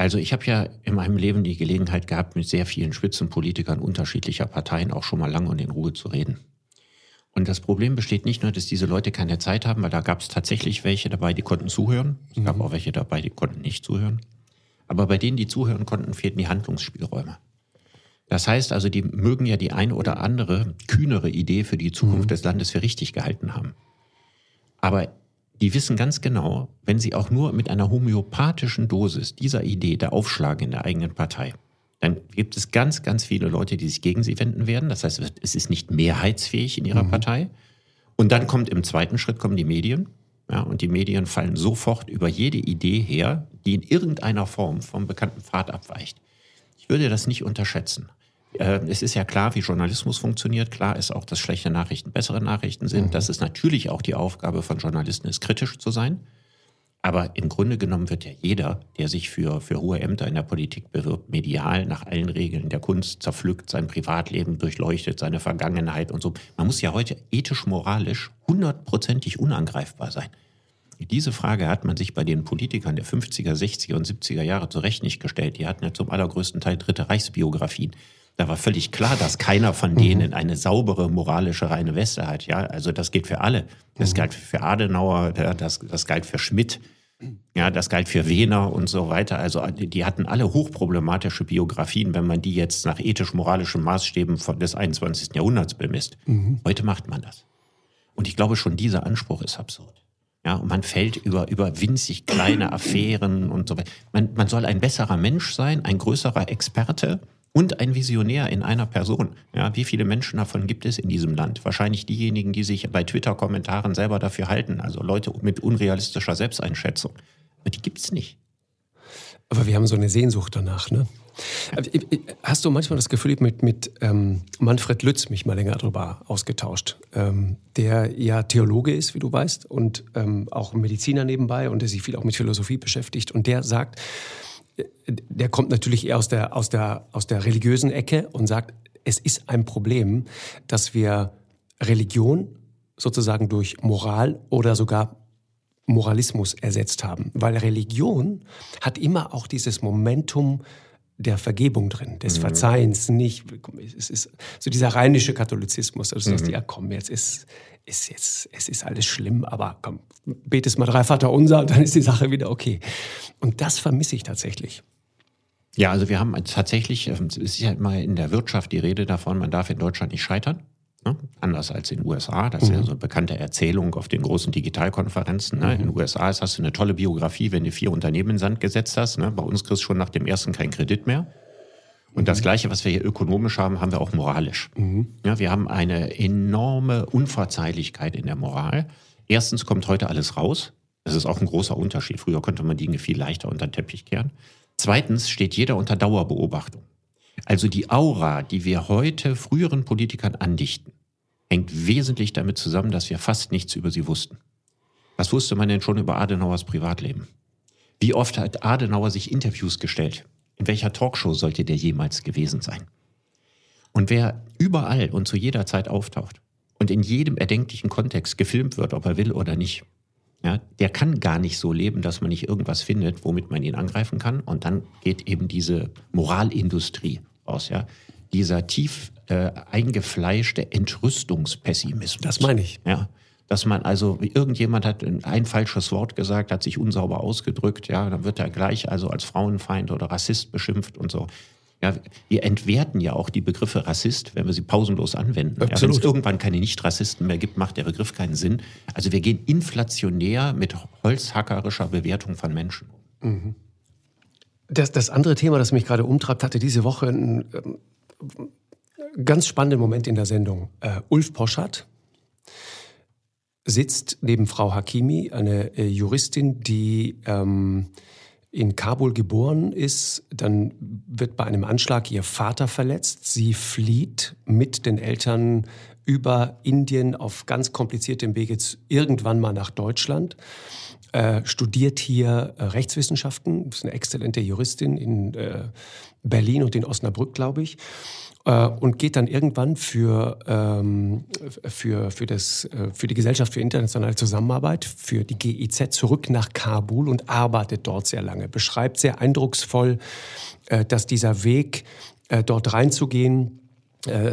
Also ich habe ja in meinem Leben die Gelegenheit gehabt, mit sehr vielen Spitzenpolitikern unterschiedlicher Parteien auch schon mal lang und in Ruhe zu reden. Und das Problem besteht nicht nur, dass diese Leute keine Zeit haben, weil da gab es tatsächlich welche dabei, die konnten zuhören. Es gab auch welche dabei, die konnten nicht zuhören. Aber bei denen, die zuhören konnten, fehlten die Handlungsspielräume. Das heißt also, die mögen ja die eine oder andere kühnere Idee für die Zukunft mhm. des Landes für richtig gehalten haben. Aber die wissen ganz genau, wenn sie auch nur mit einer homöopathischen Dosis dieser Idee der Aufschlag in der eigenen Partei, dann gibt es ganz, ganz viele Leute, die sich gegen sie wenden werden. Das heißt, es ist nicht mehrheitsfähig in ihrer mhm. Partei. Und dann kommt im zweiten Schritt kommen die Medien. Ja, und die Medien fallen sofort über jede Idee her, die in irgendeiner Form vom bekannten Pfad abweicht. Ich würde das nicht unterschätzen. Äh, es ist ja klar, wie Journalismus funktioniert. Klar ist auch, dass schlechte Nachrichten bessere Nachrichten sind. Mhm. Das ist natürlich auch die Aufgabe von Journalisten, ist kritisch zu sein. Aber im Grunde genommen wird ja jeder, der sich für, für hohe Ämter in der Politik bewirbt, medial nach allen Regeln der Kunst zerpflückt, sein Privatleben durchleuchtet, seine Vergangenheit und so. Man muss ja heute ethisch-moralisch hundertprozentig unangreifbar sein. Diese Frage hat man sich bei den Politikern der 50er, 60er und 70er Jahre zu Recht nicht gestellt. Die hatten ja zum allergrößten Teil dritte Reichsbiografien. Da war völlig klar, dass keiner von denen mhm. eine saubere moralische reine Weste hat. Ja, also das gilt für alle. Das mhm. galt für Adenauer, das, das galt für Schmidt. Ja, das galt für Wehner und so weiter. Also die hatten alle hochproblematische Biografien, wenn man die jetzt nach ethisch-moralischen Maßstäben des 21. Jahrhunderts bemisst. Mhm. Heute macht man das. Und ich glaube, schon dieser Anspruch ist absurd. Ja, und man fällt über, über winzig kleine <clears throat> Affären und so weiter. Man, man soll ein besserer Mensch sein, ein größerer Experte und ein Visionär in einer Person. Ja, wie viele Menschen davon gibt es in diesem Land? Wahrscheinlich diejenigen, die sich bei Twitter-Kommentaren selber dafür halten, also Leute mit unrealistischer Selbsteinschätzung. Aber die gibt es nicht. Aber wir haben so eine Sehnsucht danach, ne? Hast du manchmal das Gefühl, ich mit, mit ähm, Manfred Lütz mich mal länger darüber ausgetauscht, ähm, der ja Theologe ist, wie du weißt, und ähm, auch Mediziner nebenbei und der sich viel auch mit Philosophie beschäftigt. Und der sagt, der kommt natürlich eher aus der, aus, der, aus der religiösen Ecke und sagt, es ist ein Problem, dass wir Religion sozusagen durch Moral oder sogar Moralismus ersetzt haben. Weil Religion hat immer auch dieses Momentum der Vergebung drin, des mhm. Verzeihens, nicht, es ist so dieser rheinische Katholizismus, also mhm. ja komm, jetzt ist, ist jetzt, es ist alles schlimm, aber komm, betest mal drei Vater unser, <laughs> dann ist die Sache wieder okay. Und das vermisse ich tatsächlich. Ja, also wir haben tatsächlich, ähm, es ist ja immer in der Wirtschaft die Rede davon, man darf in Deutschland nicht scheitern. Ne? Anders als in den USA. Das ist ja mhm. so eine bekannte Erzählung auf den großen Digitalkonferenzen. Ne? Mhm. In den USA hast du eine tolle Biografie, wenn du vier Unternehmen in Sand gesetzt hast. Ne? Bei uns kriegst du schon nach dem ersten keinen Kredit mehr. Und mhm. das Gleiche, was wir hier ökonomisch haben, haben wir auch moralisch. Mhm. Ja, wir haben eine enorme Unverzeihlichkeit in der Moral. Erstens kommt heute alles raus. Das ist auch ein großer Unterschied. Früher konnte man Dinge viel leichter unter den Teppich kehren. Zweitens steht jeder unter Dauerbeobachtung. Also die Aura, die wir heute früheren Politikern andichten, hängt wesentlich damit zusammen, dass wir fast nichts über sie wussten. Was wusste man denn schon über Adenauers Privatleben? Wie oft hat Adenauer sich Interviews gestellt? In welcher Talkshow sollte der jemals gewesen sein? Und wer überall und zu jeder Zeit auftaucht und in jedem erdenklichen Kontext gefilmt wird, ob er will oder nicht, ja, der kann gar nicht so leben, dass man nicht irgendwas findet, womit man ihn angreifen kann. Und dann geht eben diese Moralindustrie aus, ja. Dieser tief äh, eingefleischte Entrüstungspessimismus. Das meine ich. Ja. Dass man also, irgendjemand hat ein falsches Wort gesagt, hat sich unsauber ausgedrückt, ja, dann wird er gleich also als Frauenfeind oder Rassist beschimpft und so. Ja, wir entwerten ja auch die Begriffe Rassist, wenn wir sie pausenlos anwenden. Ja, wenn es irgendwann keine Nicht-Rassisten mehr gibt, macht der Begriff keinen Sinn. Also wir gehen inflationär mit holzhackerischer Bewertung von Menschen. Mhm. Das, das andere Thema, das mich gerade umtreibt, hatte diese Woche einen ähm, ganz spannenden Moment in der Sendung. Uh, Ulf Poschardt sitzt neben Frau Hakimi, eine äh, Juristin, die ähm, in Kabul geboren ist, dann wird bei einem Anschlag ihr Vater verletzt. Sie flieht mit den Eltern über Indien auf ganz kompliziertem Wege irgendwann mal nach Deutschland. Äh, studiert hier äh, Rechtswissenschaften, ist eine exzellente Juristin in äh, Berlin und in Osnabrück, glaube ich äh, und geht dann irgendwann für, ähm, für, für, das, äh, für die Gesellschaft für internationale Zusammenarbeit, für die GIZ, zurück nach Kabul und arbeitet dort sehr lange. Beschreibt sehr eindrucksvoll, äh, dass dieser Weg, äh, dort reinzugehen,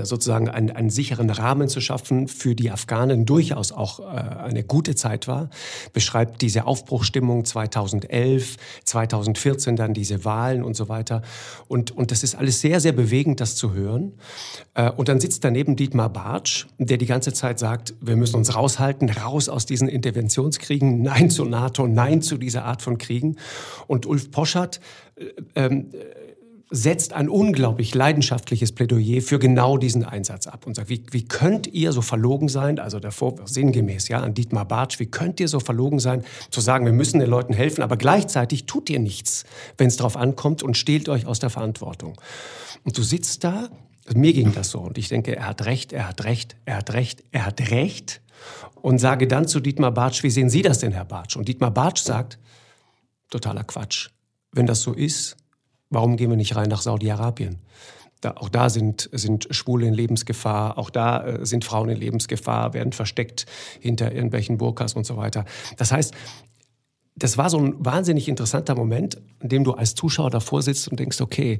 sozusagen einen, einen sicheren Rahmen zu schaffen für die Afghanen durchaus auch äh, eine gute Zeit war, beschreibt diese Aufbruchstimmung 2011, 2014 dann diese Wahlen und so weiter. Und, und das ist alles sehr, sehr bewegend, das zu hören. Äh, und dann sitzt daneben Dietmar Bartsch, der die ganze Zeit sagt, wir müssen uns raushalten, raus aus diesen Interventionskriegen, nein zur NATO, nein zu dieser Art von Kriegen. Und Ulf Poschert, äh, ähm, setzt ein unglaublich leidenschaftliches Plädoyer für genau diesen Einsatz ab und sagt, wie, wie könnt ihr so verlogen sein, also davor sinngemäß ja an Dietmar Bartsch, wie könnt ihr so verlogen sein, zu sagen, wir müssen den Leuten helfen, aber gleichzeitig tut ihr nichts, wenn es darauf ankommt und stehlt euch aus der Verantwortung. Und du sitzt da, mir ging das so und ich denke, er hat recht, er hat recht, er hat recht, er hat recht und sage dann zu Dietmar Bartsch, wie sehen Sie das denn, Herr Bartsch? Und Dietmar Bartsch sagt, totaler Quatsch. Wenn das so ist, Warum gehen wir nicht rein nach Saudi-Arabien? Da, auch da sind, sind Schwule in Lebensgefahr, auch da äh, sind Frauen in Lebensgefahr, werden versteckt hinter irgendwelchen Burkas und so weiter. Das heißt, das war so ein wahnsinnig interessanter Moment, in dem du als Zuschauer davor sitzt und denkst, okay,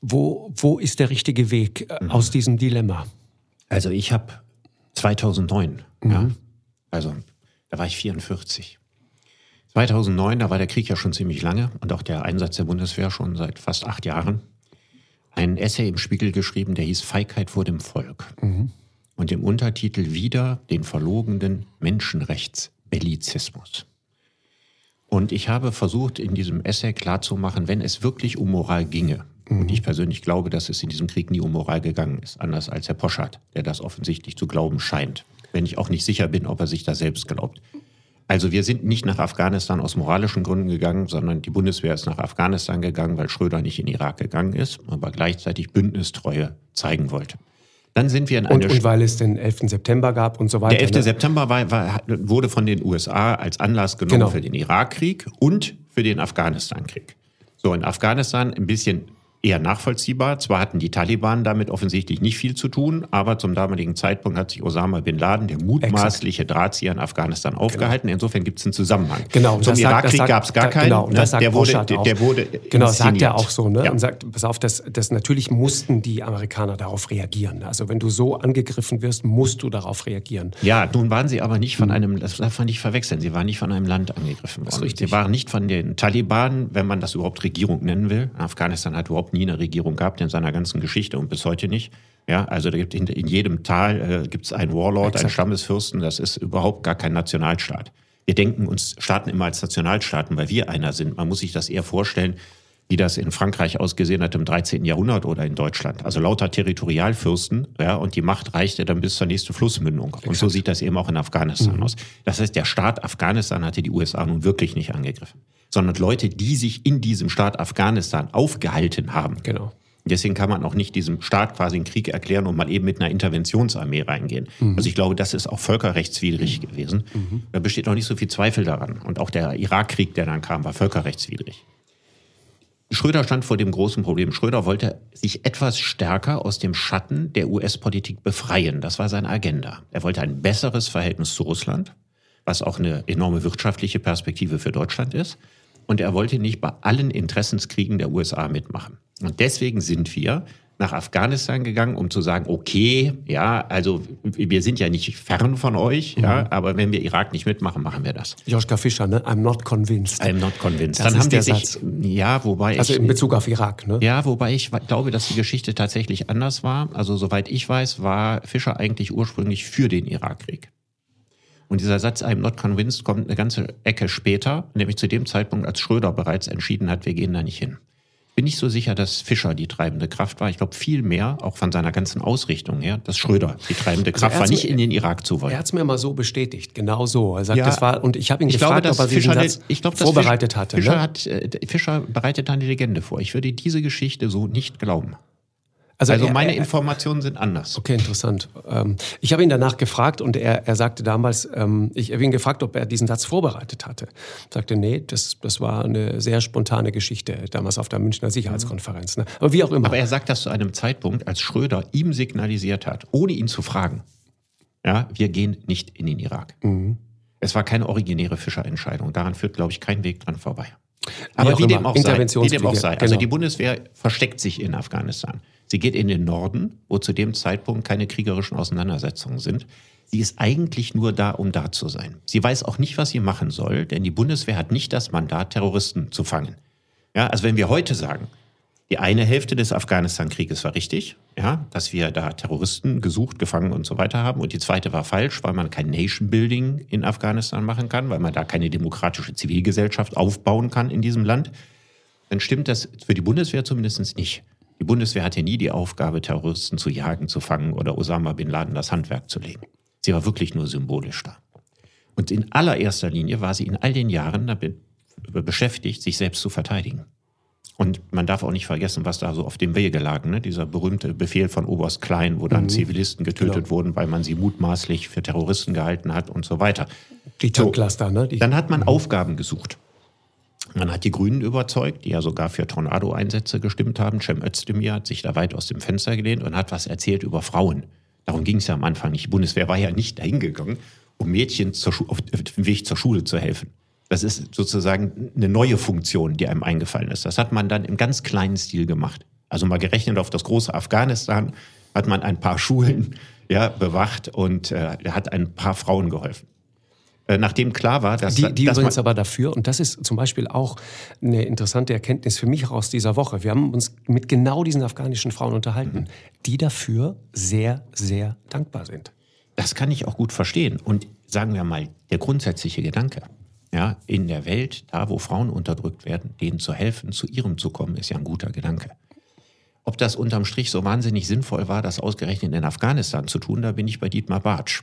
wo, wo ist der richtige Weg äh, mhm. aus diesem Dilemma? Also ich habe 2009, mhm. ja, also da war ich 44. 2009, da war der Krieg ja schon ziemlich lange und auch der Einsatz der Bundeswehr schon seit fast acht Jahren. Ein Essay im Spiegel geschrieben, der hieß Feigheit vor dem Volk. Mhm. Und im Untertitel wieder den verlogenen Menschenrechtsbellizismus. Und ich habe versucht, in diesem Essay klarzumachen, wenn es wirklich um Moral ginge, mhm. und ich persönlich glaube, dass es in diesem Krieg nie um Moral gegangen ist, anders als Herr Poschardt, der das offensichtlich zu glauben scheint, wenn ich auch nicht sicher bin, ob er sich da selbst glaubt. Also wir sind nicht nach Afghanistan aus moralischen Gründen gegangen, sondern die Bundeswehr ist nach Afghanistan gegangen, weil Schröder nicht in Irak gegangen ist, aber gleichzeitig Bündnistreue zeigen wollte. Dann sind wir in eine und, und weil es den 11. September gab und so weiter. Der 11. Ne? September war, war, wurde von den USA als Anlass genommen genau. für den Irakkrieg und für den Afghanistankrieg. So, in Afghanistan ein bisschen eher nachvollziehbar. Zwar hatten die Taliban damit offensichtlich nicht viel zu tun, aber zum damaligen Zeitpunkt hat sich Osama bin Laden, der mutmaßliche Exakt. Drahtzieher in Afghanistan, aufgehalten. Genau. Insofern gibt es einen Zusammenhang. Genau. Zum Irakkrieg gab es gar keinen. Genau, und das sagt der, wurde, der, der wurde Genau, das sagt er auch so. Ne? Ja. Und sagt, pass auf, das, das natürlich mussten die Amerikaner darauf reagieren. Also wenn du so angegriffen wirst, musst du darauf reagieren. Ja, nun waren sie aber nicht von hm. einem, das darf man nicht verwechseln, sie waren nicht von einem Land angegriffen worden. Sie waren nicht von den Taliban, wenn man das überhaupt Regierung nennen will. Afghanistan hat überhaupt nie eine Regierung gehabt in seiner ganzen Geschichte und bis heute nicht. Ja, also da gibt in, in jedem Tal äh, gibt es einen Warlord, Exakt. einen Stammesfürsten. Das ist überhaupt gar kein Nationalstaat. Wir denken uns Staaten immer als Nationalstaaten, weil wir einer sind. Man muss sich das eher vorstellen, wie das in Frankreich ausgesehen hat im 13. Jahrhundert oder in Deutschland. Also lauter Territorialfürsten, ja, und die Macht reichte dann bis zur nächsten Flussmündung. Exakt. Und so sieht das eben auch in Afghanistan mhm. aus. Das heißt, der Staat Afghanistan hatte die USA nun wirklich nicht angegriffen sondern Leute, die sich in diesem Staat Afghanistan aufgehalten haben. Genau. Deswegen kann man auch nicht diesem Staat quasi einen Krieg erklären und mal eben mit einer Interventionsarmee reingehen. Mhm. Also ich glaube, das ist auch völkerrechtswidrig mhm. gewesen. Mhm. Da besteht noch nicht so viel Zweifel daran. Und auch der Irakkrieg, der dann kam, war völkerrechtswidrig. Schröder stand vor dem großen Problem. Schröder wollte sich etwas stärker aus dem Schatten der US-Politik befreien. Das war seine Agenda. Er wollte ein besseres Verhältnis zu Russland, was auch eine enorme wirtschaftliche Perspektive für Deutschland ist und er wollte nicht bei allen Interessenskriegen der USA mitmachen. Und deswegen sind wir nach Afghanistan gegangen, um zu sagen, okay, ja, also wir sind ja nicht fern von euch, mhm. ja, aber wenn wir Irak nicht mitmachen, machen wir das. Joschka Fischer, ne? I'm not convinced. I'm not convinced. Das Dann haben die sich, Satz. ja, wobei also in Bezug auf Irak, ne? Ja, wobei ich glaube, dass die Geschichte tatsächlich anders war. Also soweit ich weiß, war Fischer eigentlich ursprünglich für den Irakkrieg. Und dieser Satz, I'm not convinced, kommt eine ganze Ecke später, nämlich zu dem Zeitpunkt, als Schröder bereits entschieden hat, wir gehen da nicht hin. Bin nicht so sicher, dass Fischer die treibende Kraft war. Ich glaube viel mehr, auch von seiner ganzen Ausrichtung her, dass Schröder die treibende also Kraft war, nicht in den Irak zu wollen. Er hat es mir mal so bestätigt, genau so. Er sagt, ja, das war, und ich habe ihn ich gefragt, glaube, ob er Fischer Satz ich glaub, vorbereitet hatte. Fischer, ne? hat, äh, Fischer bereitet eine Legende vor. Ich würde diese Geschichte so nicht glauben. Also, also er, meine er, Informationen sind anders. Okay, interessant. Ähm, ich habe ihn danach gefragt und er, er sagte damals, ähm, ich habe ihn gefragt, ob er diesen Satz vorbereitet hatte. Er sagte, nee, das, das war eine sehr spontane Geschichte damals auf der Münchner Sicherheitskonferenz. Ne? Aber wie auch immer. Aber er sagt das zu einem Zeitpunkt, als Schröder ihm signalisiert hat, ohne ihn zu fragen, ja, wir gehen nicht in den Irak. Mhm. Es war keine originäre Fischerentscheidung. Daran führt, glaube ich, kein Weg dran vorbei. Aber wie, wie dem auch sei, wie dem auch sei. Also genau. die Bundeswehr versteckt sich in Afghanistan. Sie geht in den Norden, wo zu dem Zeitpunkt keine kriegerischen Auseinandersetzungen sind. Sie ist eigentlich nur da, um da zu sein. Sie weiß auch nicht, was sie machen soll, denn die Bundeswehr hat nicht das Mandat, Terroristen zu fangen. Ja, also wenn wir heute sagen, die eine Hälfte des Afghanistan-Krieges war richtig, ja, dass wir da Terroristen gesucht, gefangen und so weiter haben. Und die zweite war falsch, weil man kein Nation-Building in Afghanistan machen kann, weil man da keine demokratische Zivilgesellschaft aufbauen kann in diesem Land. Dann stimmt das für die Bundeswehr zumindest nicht. Die Bundeswehr hatte nie die Aufgabe, Terroristen zu jagen, zu fangen oder Osama bin Laden das Handwerk zu legen. Sie war wirklich nur symbolisch da. Und in allererster Linie war sie in all den Jahren damit beschäftigt, sich selbst zu verteidigen. Und man darf auch nicht vergessen, was da so auf dem Wege lag. Ne? Dieser berühmte Befehl von Oberst Klein, wo dann mhm. Zivilisten getötet genau. wurden, weil man sie mutmaßlich für Terroristen gehalten hat und so weiter. Die Tankcluster, so, ne? Die dann hat man mhm. Aufgaben gesucht. Man hat die Grünen überzeugt, die ja sogar für Tornado-Einsätze gestimmt haben. Cem Özdemir hat sich da weit aus dem Fenster gelehnt und hat was erzählt über Frauen. Darum ging es ja am Anfang nicht. Die Bundeswehr war ja nicht dahin gegangen, um Mädchen auf dem Weg zur Schule zu helfen. Das ist sozusagen eine neue Funktion, die einem eingefallen ist. Das hat man dann im ganz kleinen Stil gemacht. Also mal gerechnet auf das große Afghanistan hat man ein paar Schulen ja, bewacht und äh, hat ein paar Frauen geholfen. Äh, nachdem klar war, dass die, die dass übrigens aber dafür und das ist zum Beispiel auch eine interessante Erkenntnis für mich aus dieser Woche. Wir haben uns mit genau diesen afghanischen Frauen unterhalten, mhm. die dafür sehr sehr dankbar sind. Das kann ich auch gut verstehen und sagen wir mal der grundsätzliche Gedanke ja, in der Welt, da wo Frauen unterdrückt werden, denen zu helfen, zu ihrem zu kommen, ist ja ein guter Gedanke. Ob das unterm Strich so wahnsinnig sinnvoll war, das ausgerechnet in Afghanistan zu tun, da bin ich bei Dietmar Bartsch.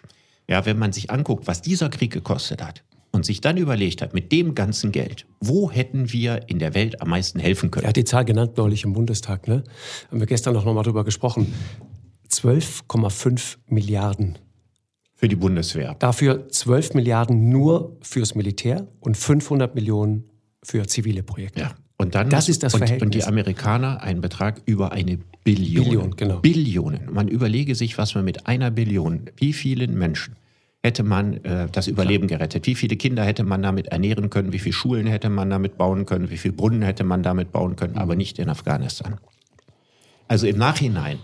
Ja, wenn man sich anguckt, was dieser Krieg gekostet hat und sich dann überlegt hat, mit dem ganzen Geld, wo hätten wir in der Welt am meisten helfen können? Er hat die Zahl genannt neulich im Bundestag, ne? Haben wir gestern noch mal drüber gesprochen. 12,5 Milliarden für die Bundeswehr. Dafür 12 Milliarden nur fürs Militär und 500 Millionen für zivile Projekte. Ja. Und dann das ist das und, Verhältnis. Und die Amerikaner einen Betrag über eine Billion. Billion, genau. Billionen. Man überlege sich, was man mit einer Billion, wie vielen Menschen hätte man äh, das Überleben Klar. gerettet? Wie viele Kinder hätte man damit ernähren können? Wie viele Schulen hätte man damit bauen können? Wie viele Brunnen hätte man damit bauen können? Mhm. Aber nicht in Afghanistan. Also im Nachhinein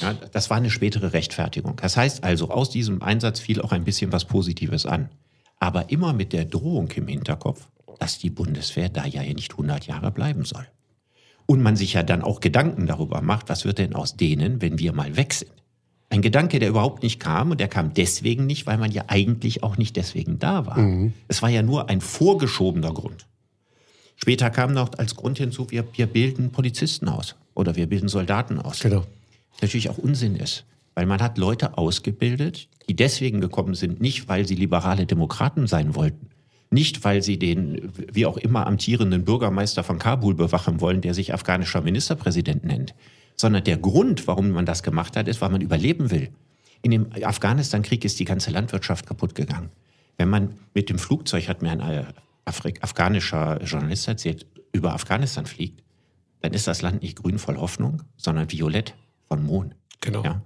ja, das war eine spätere Rechtfertigung. Das heißt also, aus diesem Einsatz fiel auch ein bisschen was Positives an. Aber immer mit der Drohung im Hinterkopf, dass die Bundeswehr da ja nicht 100 Jahre bleiben soll. Und man sich ja dann auch Gedanken darüber macht, was wird denn aus denen, wenn wir mal weg sind. Ein Gedanke, der überhaupt nicht kam und der kam deswegen nicht, weil man ja eigentlich auch nicht deswegen da war. Mhm. Es war ja nur ein vorgeschobener Grund. Später kam noch als Grund hinzu, wir, wir bilden Polizisten aus oder wir bilden Soldaten aus. Genau natürlich auch Unsinn ist. Weil man hat Leute ausgebildet, die deswegen gekommen sind, nicht weil sie liberale Demokraten sein wollten, nicht weil sie den, wie auch immer, amtierenden Bürgermeister von Kabul bewachen wollen, der sich afghanischer Ministerpräsident nennt, sondern der Grund, warum man das gemacht hat, ist, weil man überleben will. In dem Afghanistan-Krieg ist die ganze Landwirtschaft kaputt gegangen. Wenn man mit dem Flugzeug, hat mir ein äh, Afrik afghanischer Journalist erzählt, über Afghanistan fliegt, dann ist das Land nicht grün voll Hoffnung, sondern violett von Mohn. Genau. Ja?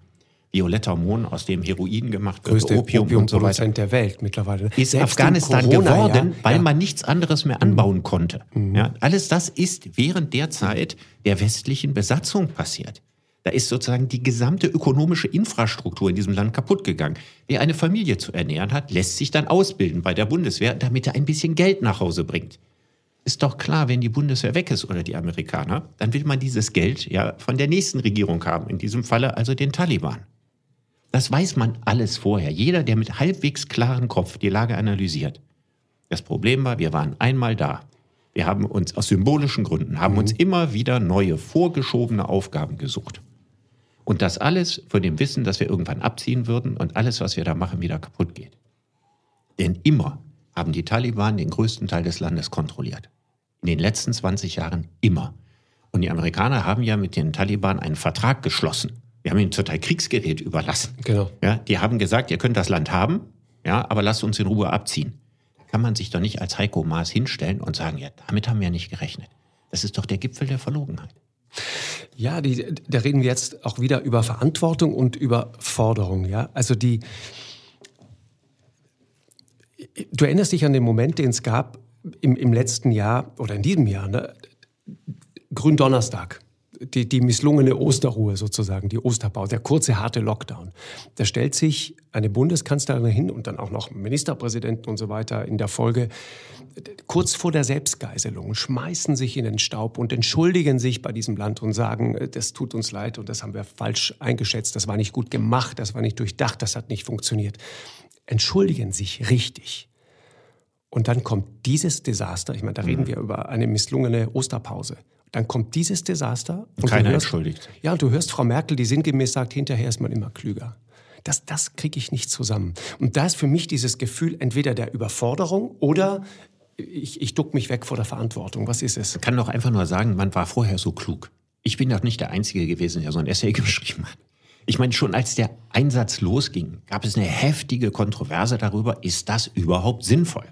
Violetter Mohn, aus dem Heroin gemacht wird, Größte Opium, Opium und so weiter. der Welt mittlerweile. Ist Selbst Afghanistan geworden, ja, weil ja. man nichts anderes mehr anbauen konnte. Mhm. Ja, alles das ist während der Zeit der westlichen Besatzung passiert. Da ist sozusagen die gesamte ökonomische Infrastruktur in diesem Land kaputt gegangen. Wer eine Familie zu ernähren hat, lässt sich dann ausbilden bei der Bundeswehr, damit er ein bisschen Geld nach Hause bringt ist doch klar, wenn die Bundeswehr weg ist oder die Amerikaner, dann will man dieses Geld ja von der nächsten Regierung haben, in diesem Falle also den Taliban. Das weiß man alles vorher. Jeder, der mit halbwegs klarem Kopf die Lage analysiert. Das Problem war, wir waren einmal da. Wir haben uns aus symbolischen Gründen, haben mhm. uns immer wieder neue, vorgeschobene Aufgaben gesucht. Und das alles von dem Wissen, dass wir irgendwann abziehen würden und alles, was wir da machen, wieder kaputt geht. Denn immer haben die Taliban den größten Teil des Landes kontrolliert in den letzten 20 Jahren immer. Und die Amerikaner haben ja mit den Taliban einen Vertrag geschlossen. Wir haben ihnen total Kriegsgerät überlassen. Genau. Ja, die haben gesagt, ihr könnt das Land haben, ja, aber lasst uns in Ruhe abziehen. Da kann man sich doch nicht als Heiko Maas hinstellen und sagen, ja, damit haben wir nicht gerechnet. Das ist doch der Gipfel der Verlogenheit. Ja, die, da reden wir jetzt auch wieder über Verantwortung und über Forderung. Ja, also die. Du erinnerst dich an den Moment, den es gab, im, im letzten Jahr oder in diesem Jahr, ne, Gründonnerstag, die, die misslungene Osterruhe sozusagen, die Osterpause, der kurze, harte Lockdown. Da stellt sich eine Bundeskanzlerin hin und dann auch noch Ministerpräsidenten und so weiter in der Folge, kurz vor der Selbstgeiselung, schmeißen sich in den Staub und entschuldigen sich bei diesem Land und sagen, äh, das tut uns leid und das haben wir falsch eingeschätzt, das war nicht gut gemacht, das war nicht durchdacht, das hat nicht funktioniert. Entschuldigen sich richtig. Und dann kommt dieses Desaster, ich meine, da reden mhm. wir über eine misslungene Osterpause. Dann kommt dieses Desaster. Und Keiner hörst, entschuldigt. Ja, und du hörst Frau Merkel, die sinngemäß sagt, hinterher ist man immer klüger. Das, das kriege ich nicht zusammen. Und da ist für mich dieses Gefühl entweder der Überforderung oder ich, ich duck mich weg vor der Verantwortung. Was ist es? Man kann doch einfach nur sagen, man war vorher so klug. Ich bin doch nicht der Einzige gewesen, der so ein Essay <laughs> geschrieben hat. Ich meine, schon als der Einsatz losging, gab es eine heftige Kontroverse darüber, ist das überhaupt sinnvoll?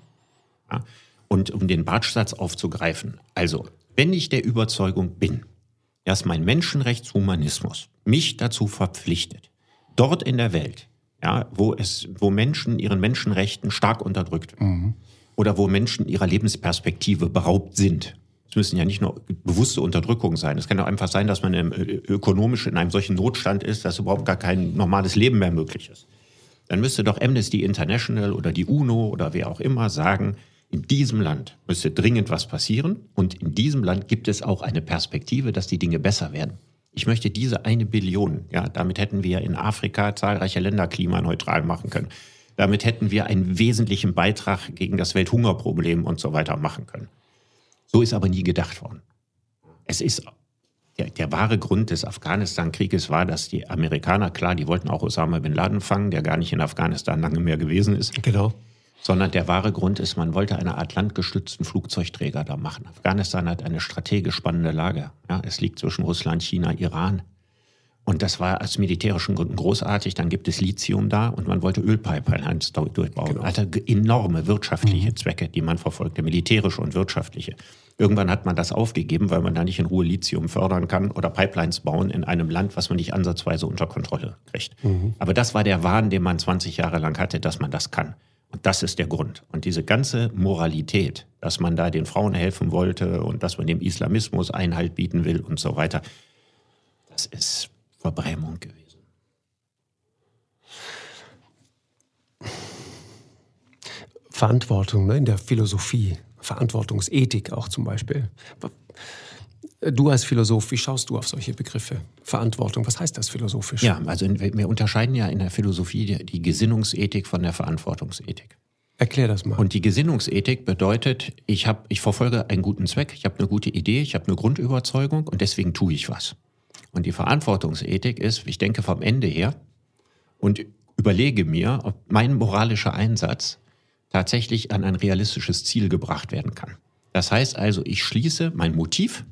Ja? Und um den Bartsch-Satz aufzugreifen, also wenn ich der Überzeugung bin, dass mein Menschenrechtshumanismus mich dazu verpflichtet, dort in der Welt, ja, wo es, wo Menschen ihren Menschenrechten stark unterdrückt mhm. oder wo Menschen ihrer Lebensperspektive beraubt sind. Es müssen ja nicht nur bewusste Unterdrückungen sein. Es kann auch einfach sein, dass man äh, ökonomisch in einem solchen Notstand ist, dass überhaupt gar kein normales Leben mehr möglich ist. Dann müsste doch Amnesty International oder die UNO oder wer auch immer sagen, in diesem Land müsste dringend was passieren und in diesem Land gibt es auch eine Perspektive, dass die Dinge besser werden. Ich möchte diese eine Billion, ja, damit hätten wir in Afrika zahlreiche Länder klimaneutral machen können. Damit hätten wir einen wesentlichen Beitrag gegen das Welthungerproblem und so weiter machen können. So ist aber nie gedacht worden. Es ist der, der wahre Grund des Afghanistan-Krieges war, dass die Amerikaner, klar, die wollten auch Osama bin Laden fangen, der gar nicht in Afghanistan lange mehr gewesen ist. Genau sondern der wahre Grund ist, man wollte eine Art landgestützten Flugzeugträger da machen. Afghanistan hat eine strategisch spannende Lage. Ja, es liegt zwischen Russland, China, Iran. Und das war aus militärischen Gründen großartig. Dann gibt es Lithium da und man wollte Ölpipelines durchbauen. Genau. Hatte enorme wirtschaftliche mhm. Zwecke, die man verfolgte, militärische und wirtschaftliche. Irgendwann hat man das aufgegeben, weil man da nicht in Ruhe Lithium fördern kann oder Pipelines bauen in einem Land, was man nicht ansatzweise unter Kontrolle kriegt. Mhm. Aber das war der Wahn, den man 20 Jahre lang hatte, dass man das kann. Und das ist der Grund. Und diese ganze Moralität, dass man da den Frauen helfen wollte und dass man dem Islamismus Einhalt bieten will und so weiter, das ist Verbrämung gewesen. Verantwortung ne, in der Philosophie, Verantwortungsethik auch zum Beispiel. Du als Philosoph, wie schaust du auf solche Begriffe? Verantwortung, was heißt das philosophisch? Ja, also wir unterscheiden ja in der Philosophie die, die Gesinnungsethik von der Verantwortungsethik. Erklär das mal. Und die Gesinnungsethik bedeutet, ich, hab, ich verfolge einen guten Zweck, ich habe eine gute Idee, ich habe eine Grundüberzeugung und deswegen tue ich was. Und die Verantwortungsethik ist, ich denke vom Ende her und überlege mir, ob mein moralischer Einsatz tatsächlich an ein realistisches Ziel gebracht werden kann. Das heißt also, ich schließe mein Motiv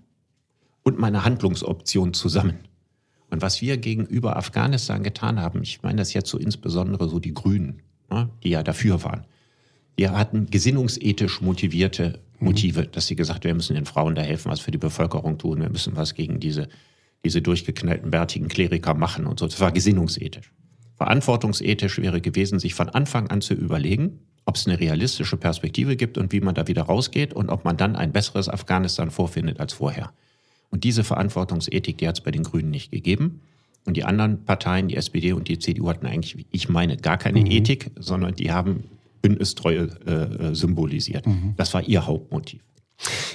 und meine Handlungsoption zusammen. Und was wir gegenüber Afghanistan getan haben, ich meine das jetzt so insbesondere so die Grünen, ne, die ja dafür waren, die hatten gesinnungsethisch motivierte Motive, mhm. dass sie gesagt haben, wir müssen den Frauen da helfen, was für die Bevölkerung tun, wir müssen was gegen diese, diese durchgeknallten, bärtigen Kleriker machen und so. Das war gesinnungsethisch. Verantwortungsethisch wäre gewesen, sich von Anfang an zu überlegen, ob es eine realistische Perspektive gibt und wie man da wieder rausgeht und ob man dann ein besseres Afghanistan vorfindet als vorher. Und diese Verantwortungsethik, die hat es bei den Grünen nicht gegeben. Und die anderen Parteien, die SPD und die CDU, hatten eigentlich, wie ich meine, gar keine mhm. Ethik, sondern die haben Bündnistreue äh, symbolisiert. Mhm. Das war ihr Hauptmotiv.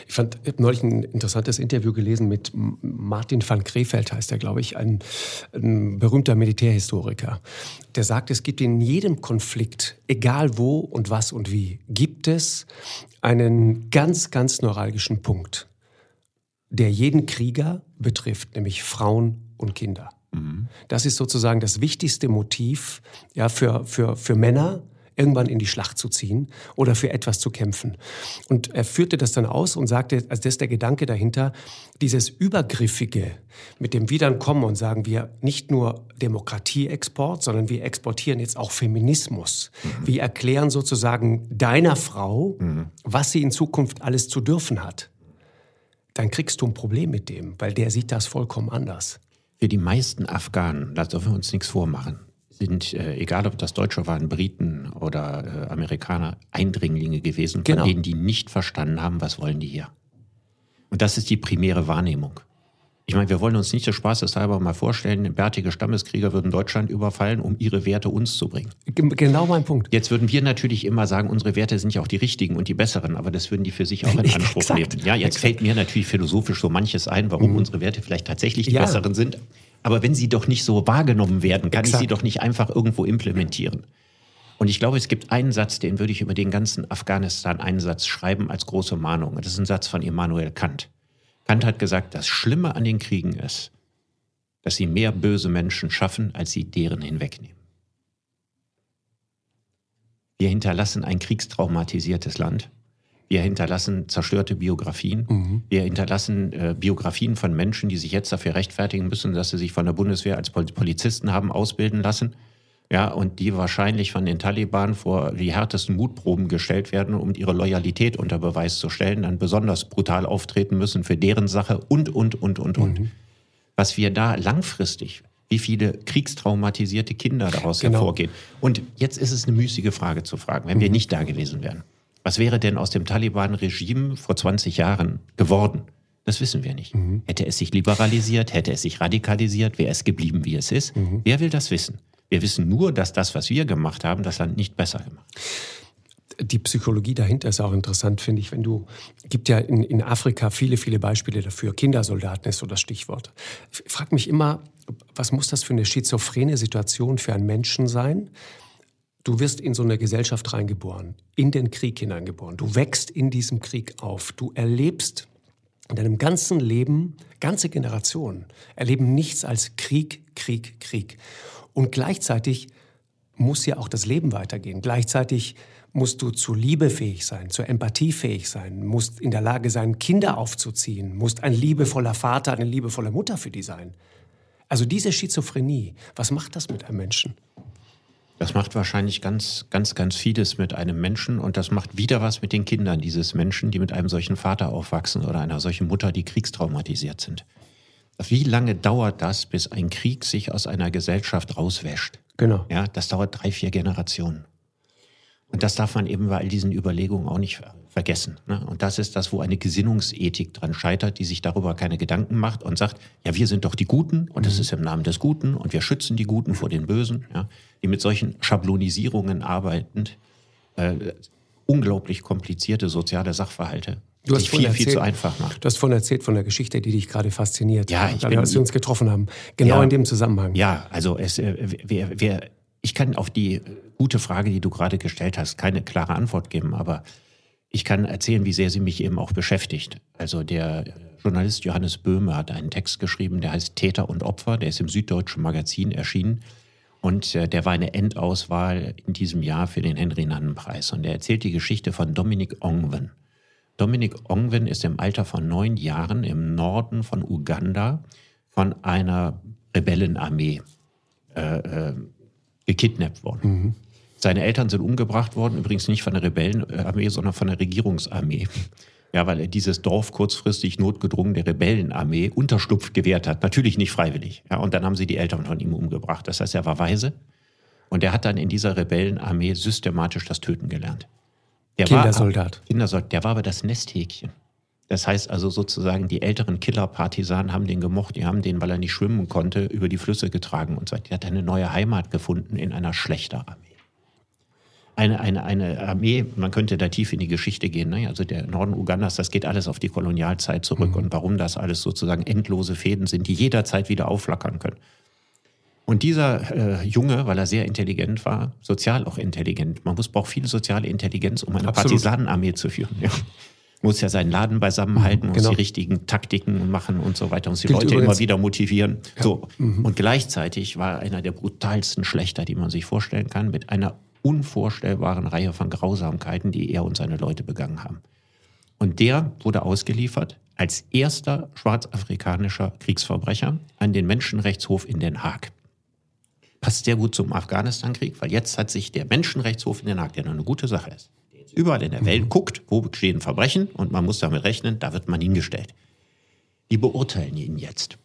Ich fand ich neulich ein interessantes Interview gelesen mit Martin van Krefeld, heißt er, glaube ich, ein, ein, berühmter Militärhistoriker. Der sagt, es gibt in jedem Konflikt, egal wo und was und wie, gibt es einen ganz, ganz neuralgischen Punkt der jeden Krieger betrifft, nämlich Frauen und Kinder. Mhm. Das ist sozusagen das wichtigste Motiv ja, für, für, für Männer, irgendwann in die Schlacht zu ziehen oder für etwas zu kämpfen. Und er führte das dann aus und sagte, also das ist der Gedanke dahinter, dieses Übergriffige, mit dem wir dann kommen und sagen, wir nicht nur Demokratieexport, sondern wir exportieren jetzt auch Feminismus. Mhm. Wir erklären sozusagen deiner Frau, mhm. was sie in Zukunft alles zu dürfen hat dann kriegst du ein Problem mit dem, weil der sieht das vollkommen anders. Für die meisten Afghanen, da dürfen wir uns nichts vormachen, sind, äh, egal ob das Deutsche waren, Briten oder äh, Amerikaner Eindringlinge gewesen, Genau. von denen die nicht verstanden haben, was wollen die hier. Und das ist die primäre Wahrnehmung. Ich meine, wir wollen uns nicht des Spaßes halber mal vorstellen, bärtige Stammeskrieger würden Deutschland überfallen, um ihre Werte uns zu bringen. Ge- Genau mein Punkt. Jetzt würden wir natürlich immer sagen, unsere Werte sind ja auch die richtigen und die besseren, aber das würden die für sich auch in <laughs> Anspruch Exakt. nehmen. Ja, jetzt fällt mir natürlich philosophisch so manches ein, warum unsere Werte vielleicht tatsächlich die Ja. besseren sind. Aber wenn sie doch nicht so wahrgenommen werden, kann ich Exakt. sie doch nicht einfach irgendwo implementieren. Und ich glaube, es gibt einen Satz, den würde ich über den ganzen Afghanistan-Einsatz schreiben als große Mahnung. Das ist ein Satz von Immanuel Kant. Kant hat gesagt, das Schlimme an den Kriegen ist, dass sie mehr böse Menschen schaffen, als sie deren hinwegnehmen. Wir hinterlassen ein kriegstraumatisiertes Land. Wir hinterlassen zerstörte Biografien. Wir hinterlassen äh, Biografien von Menschen, die sich jetzt dafür rechtfertigen müssen, dass sie sich von der Bundeswehr als Pol- Polizisten haben ausbilden lassen. Ja, und die wahrscheinlich von den Taliban vor die härtesten Mutproben gestellt werden, um ihre Loyalität unter Beweis zu stellen, dann besonders brutal auftreten müssen für deren Sache und, und, und, und, und. Was wir da langfristig, wie viele kriegstraumatisierte Kinder daraus Genau. hervorgehen. Und jetzt ist es eine müßige Frage zu fragen, wenn wir nicht da gewesen wären. Was wäre denn aus dem Taliban-Regime vor 20 Jahren geworden? Das wissen wir nicht. Hätte es sich liberalisiert, hätte es sich radikalisiert, wäre es geblieben, wie es ist? Wer will das wissen? Wir wissen nur, dass das, was wir gemacht haben, das Land nicht besser gemacht. die Psychologie dahinter ist auch interessant, finde ich. Wenn du, gibt ja in, in Afrika viele, viele Beispiele dafür. Kindersoldaten ist so das Stichwort. Ich frag mich immer, was muss das für eine schizophrene Situation für einen Menschen sein? Du wirst in so eine Gesellschaft reingeboren, in den Krieg hineingeboren. Du wächst in diesem Krieg auf. Du erlebst in deinem ganzen Leben, ganze Generationen erleben nichts als Krieg, Krieg, Krieg. Und gleichzeitig muss ja auch das Leben weitergehen. Gleichzeitig musst du zu Liebe fähig sein, zur Empathie fähig sein, musst in der Lage sein, Kinder aufzuziehen, musst ein liebevoller Vater, eine liebevolle Mutter für die sein. Also diese Schizophrenie, was macht das mit einem Menschen? Das macht wahrscheinlich ganz, ganz, ganz vieles mit einem Menschen und das macht wieder was mit den Kindern dieses Menschen, die mit einem solchen Vater aufwachsen oder einer solchen Mutter, die kriegstraumatisiert sind. Wie lange dauert das, bis ein Krieg sich aus einer Gesellschaft rauswäscht? Genau. Ja, das dauert drei, vier Generationen. Und das darf man eben bei all diesen Überlegungen auch nicht ver- vergessen. Ne? Und das ist das, wo eine Gesinnungsethik dran scheitert, die sich darüber keine Gedanken macht und sagt, ja, wir sind doch die Guten und das ist im Namen des Guten und wir schützen die Guten vor den Bösen, ja? die mit solchen Schablonisierungen arbeitend äh, unglaublich komplizierte soziale Sachverhalte sich viel, viel zu einfach machen. Du hast vorhin erzählt von der Geschichte, die dich gerade fasziniert. Ja, ich bin- als wir uns getroffen haben. Genau Ja. in dem Zusammenhang. Ja, also es, äh, wer, wer, ich kann auf die gute Frage, die du gerade gestellt hast, keine klare Antwort geben, aber ich kann erzählen, wie sehr sie mich eben auch beschäftigt. Also der Journalist Johannes Böhme hat einen Text geschrieben, der heißt Täter und Opfer, der ist im Süddeutschen Magazin erschienen. Und äh, der war eine Endauswahl in diesem Jahr für den Henry-Nannen-Preis. Und er erzählt die Geschichte von Dominic Ongwen. Dominic Ongwen ist im Alter von neun Jahren im Norden von Uganda von einer Rebellenarmee äh, äh, gekidnappt worden. Seine Eltern sind umgebracht worden, übrigens nicht von der Rebellenarmee, sondern von der Regierungsarmee. Ja, weil er dieses Dorf kurzfristig notgedrungen der Rebellenarmee Unterschlupf gewährt hat. Natürlich nicht freiwillig. Ja, und dann haben sie die Eltern von ihm umgebracht. Das heißt, er war weise. Und er hat dann in dieser Rebellenarmee systematisch das Töten gelernt. Der Kindersoldat. War, Kindersoldat. Der war aber das Nesthäkchen. Das heißt also sozusagen, die älteren Killerpartisanen haben den gemocht. Die haben den, weil er nicht schwimmen konnte, über die Flüsse getragen und so weiter. Der hat eine neue Heimat gefunden in einer Schlechterarmee. Eine, eine, eine Armee, man könnte da tief in die Geschichte gehen. Ne? Also der Norden Ugandas, das geht alles auf die Kolonialzeit zurück und warum das alles sozusagen endlose Fäden sind, die jederzeit wieder aufflackern können. Und dieser äh, Junge, weil er sehr intelligent war, sozial auch intelligent, man muss braucht viel soziale Intelligenz, um eine Absolut. Partisanenarmee zu führen. Ja. Muss ja seinen Laden beisammenhalten, muss genau. die richtigen Taktiken machen und so weiter, muss die Gilt Leute übrigens- immer wieder motivieren. So. Und gleichzeitig war er einer der brutalsten Schlechter, die man sich vorstellen kann, mit einer unvorstellbaren Reihe von Grausamkeiten, die er und seine Leute begangen haben. Und der wurde ausgeliefert als erster schwarzafrikanischer Kriegsverbrecher an den Menschenrechtshof in Den Haag. Passt sehr gut zum Afghanistan-Krieg, weil jetzt hat sich der Menschenrechtshof in Den Haag, der noch eine gute Sache ist, überall in der Welt guckt, wo geschehen Verbrechen und man muss damit rechnen, da wird man hingestellt. Die beurteilen ihn jetzt.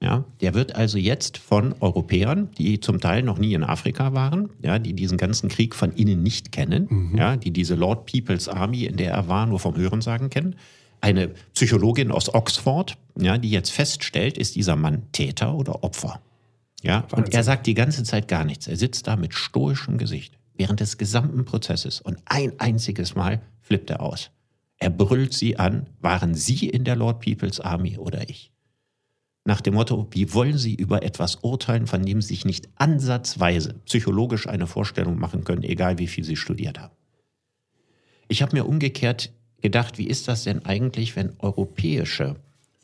Ja, der wird also jetzt von Europäern, die zum Teil noch nie in Afrika waren, ja, die diesen ganzen Krieg von innen nicht kennen, mhm. ja, die diese Lord People's Army, in der er war, nur vom Hörensagen kennen. Eine Psychologin aus Oxford, ja, die jetzt feststellt, ist dieser Mann Täter oder Opfer. Ja, Wahnsinn. und er sagt die ganze Zeit gar nichts. Er sitzt da mit stoischem Gesicht während des gesamten Prozesses und ein einziges Mal flippt er aus. Er brüllt sie an, waren Sie in der Lord People's Army oder ich? Nach dem Motto, wie wollen Sie über etwas urteilen, von dem Sie sich nicht ansatzweise psychologisch eine Vorstellung machen können, egal wie viel Sie studiert haben? Ich habe mir umgekehrt gedacht, wie ist das denn eigentlich, wenn europäische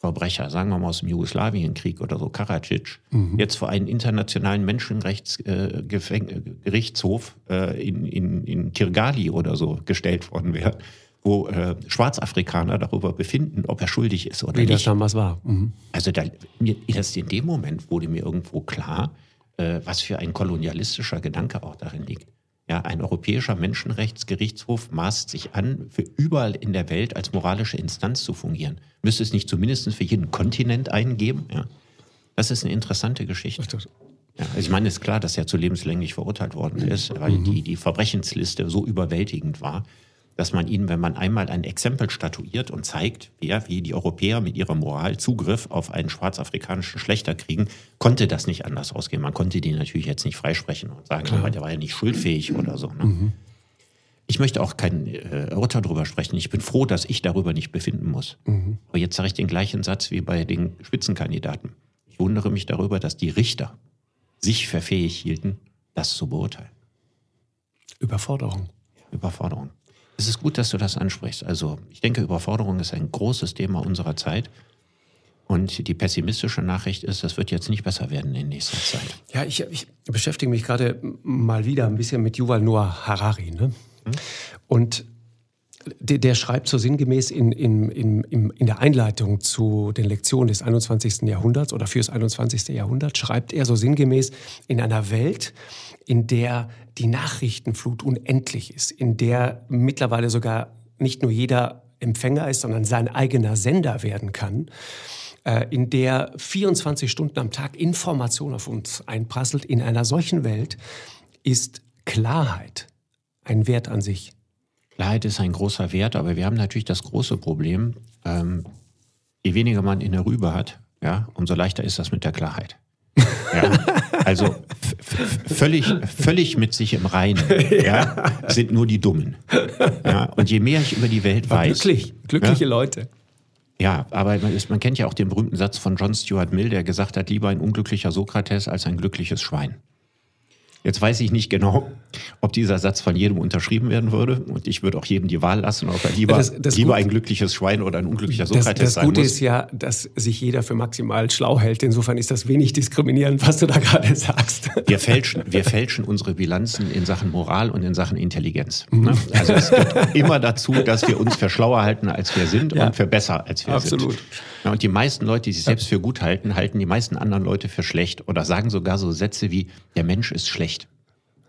Verbrecher, sagen wir mal aus dem Jugoslawienkrieg oder so, Karadzic, mhm. jetzt vor einen internationalen Menschenrechtsgerichtshof äh, äh, in, in, in Kirgali oder so gestellt worden wäre, wo äh, Schwarzafrikaner darüber befinden, ob er schuldig ist oder Wie nicht. Wie das damals war. Mhm. Also da, mir, erst in dem Moment wurde mir irgendwo klar, äh, was für ein kolonialistischer Gedanke auch darin liegt. Ja, ein europäischer Menschenrechtsgerichtshof maßt sich an, für überall in der Welt als moralische Instanz zu fungieren. Müsste es nicht zumindest für jeden Kontinent eingeben? Ja. Das ist eine interessante Geschichte. Ja, also ich meine, es ist klar, dass er zu lebenslänglich verurteilt worden ist, weil mhm. die, die Verbrechensliste so überwältigend war, dass man ihnen, wenn man einmal ein Exempel statuiert und zeigt, wer, wie die Europäer mit ihrer Moral Zugriff auf einen schwarzafrikanischen Schlechter kriegen, konnte das nicht anders ausgehen. Man konnte die natürlich jetzt nicht freisprechen und sagen, Klar. der war ja nicht schuldfähig oder so. Ne? Mhm. Ich möchte auch kein äh, Urteil darüber sprechen. Ich bin froh, dass ich darüber nicht befinden muss. Mhm. Aber jetzt sage ich den gleichen Satz wie bei den Spitzenkandidaten. Ich wundere mich darüber, dass die Richter sich verfähigt hielten, das zu beurteilen. Überforderung. Überforderung. Es ist gut, dass du das ansprichst. Also ich denke, Überforderung ist ein großes Thema unserer Zeit. Und die pessimistische Nachricht ist, das wird jetzt nicht besser werden in nächster Zeit. Ja, ich, ich beschäftige mich gerade mal wieder ein bisschen mit Yuval Noah Harari. Ne? Hm? Und der, der, schreibt so sinngemäß in, in, in, in der Einleitung zu den Lektionen des 21. Jahrhunderts oder fürs 21. Jahrhundert, schreibt er so sinngemäß, in einer Welt, in der die Nachrichtenflut unendlich ist, in der mittlerweile sogar nicht nur jeder Empfänger ist, sondern sein eigener Sender werden kann, äh, in der 24 Stunden am Tag Information auf uns einprasselt. In einer solchen Welt ist Klarheit ein Wert an sich. Klarheit ist ein großer Wert, aber wir haben natürlich das große Problem, ähm, je weniger man in der Rübe hat, ja, umso leichter ist das mit der Klarheit. Ja, also völlig, völlig mit sich im Reinen <laughs> ja, sind nur die Dummen. Ja, und je mehr ich über die Welt weiß. Glücklich, glückliche Leute. Ja, aber man, ist, man kennt ja auch den berühmten Satz von John Stuart Mill, der gesagt hat, lieber ein unglücklicher Sokrates als ein glückliches Schwein. Jetzt weiß ich nicht genau, ob dieser Satz von jedem unterschrieben werden würde. Und ich würde auch jedem die Wahl lassen, ob er lieber, das, das lieber ein glückliches Schwein oder ein unglücklicher Sokrates das, das Gute muss. ist ja, dass sich jeder für maximal schlau hält. Insofern ist das wenig diskriminierend, was du da gerade sagst. Wir fälschen, wir fälschen unsere Bilanzen in Sachen Moral und in Sachen Intelligenz. Mhm. Ne? Also es geht immer dazu, dass wir uns für schlauer halten, als wir sind ja. und für besser, als wir Absolut. sind. Absolut. und die meisten Leute, die sich selbst für gut halten, halten die meisten anderen Leute für schlecht oder sagen sogar so Sätze wie, der Mensch ist schlecht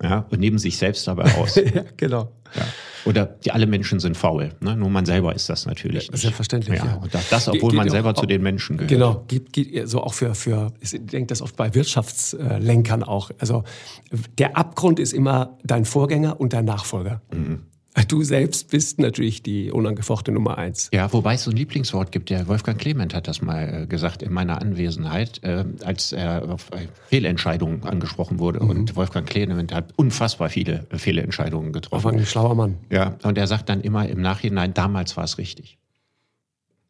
ja, und nehmen sich selbst dabei aus. <laughs> ja, genau. Ja. Oder die, alle Menschen sind faul. Ne? Nur man selber ist das natürlich nicht. Selbstverständlich. Ja. ja. Und das, das obwohl Ge man selber auch, zu den Menschen gehört. Genau. Geht, geht so auch für, für, ich denke das oft bei Wirtschaftslenkern auch. Also der Abgrund ist immer dein Vorgänger und dein Nachfolger. Mhm. <laughs> Du selbst bist natürlich die unangefochtene Nummer eins. Ja, wobei es so ein Lieblingswort gibt. Der Wolfgang Clement hat das mal äh, gesagt in meiner Anwesenheit, äh, als er auf Fehlentscheidungen angesprochen wurde. Mhm. Und Wolfgang Clement hat unfassbar viele Fehlentscheidungen getroffen. War ein schlauer Mann. Ja, und er sagt dann immer im Nachhinein, damals war es richtig.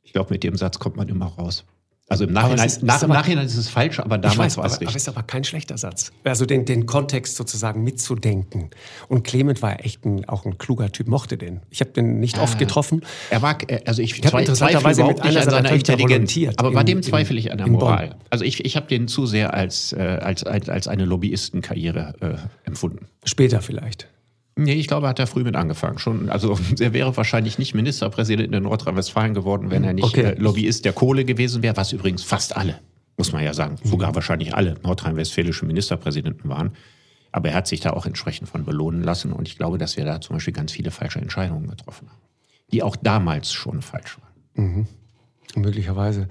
Ich glaube, mit dem Satz kommt man immer raus. Also im Nachhinein, ist, nach, aber, Nachhinein ist es falsch, aber damals war es richtig. Aber ist aber kein schlechter Satz. Also den, den Kontext sozusagen mitzudenken. Und Clement war echt ein, auch ein kluger Typ, mochte den. Ich habe den nicht oft ah. getroffen. Er war, äh, also ich, ich interessanterweise mit einer seiner Intelligenz. Aber bei dem zweifle ich an der Moral. Bonn. Also ich, ich habe den zu sehr als, äh, als, als, als eine Lobbyistenkarriere äh, empfunden. Später vielleicht. Nee, ich glaube, er hat da früh mit angefangen. Schon, also <laughs> er wäre wahrscheinlich nicht Ministerpräsident in Nordrhein-Westfalen geworden, wenn er nicht okay. äh, Lobbyist der Kohle gewesen wäre, was übrigens fast alle, muss man ja sagen, sogar mhm. wahrscheinlich alle nordrhein-westfälische Ministerpräsidenten waren. Aber er hat sich da auch entsprechend von belohnen lassen und ich glaube, dass wir da zum Beispiel ganz viele falsche Entscheidungen getroffen haben, die auch damals schon falsch waren. Mhm. Möglicherweise.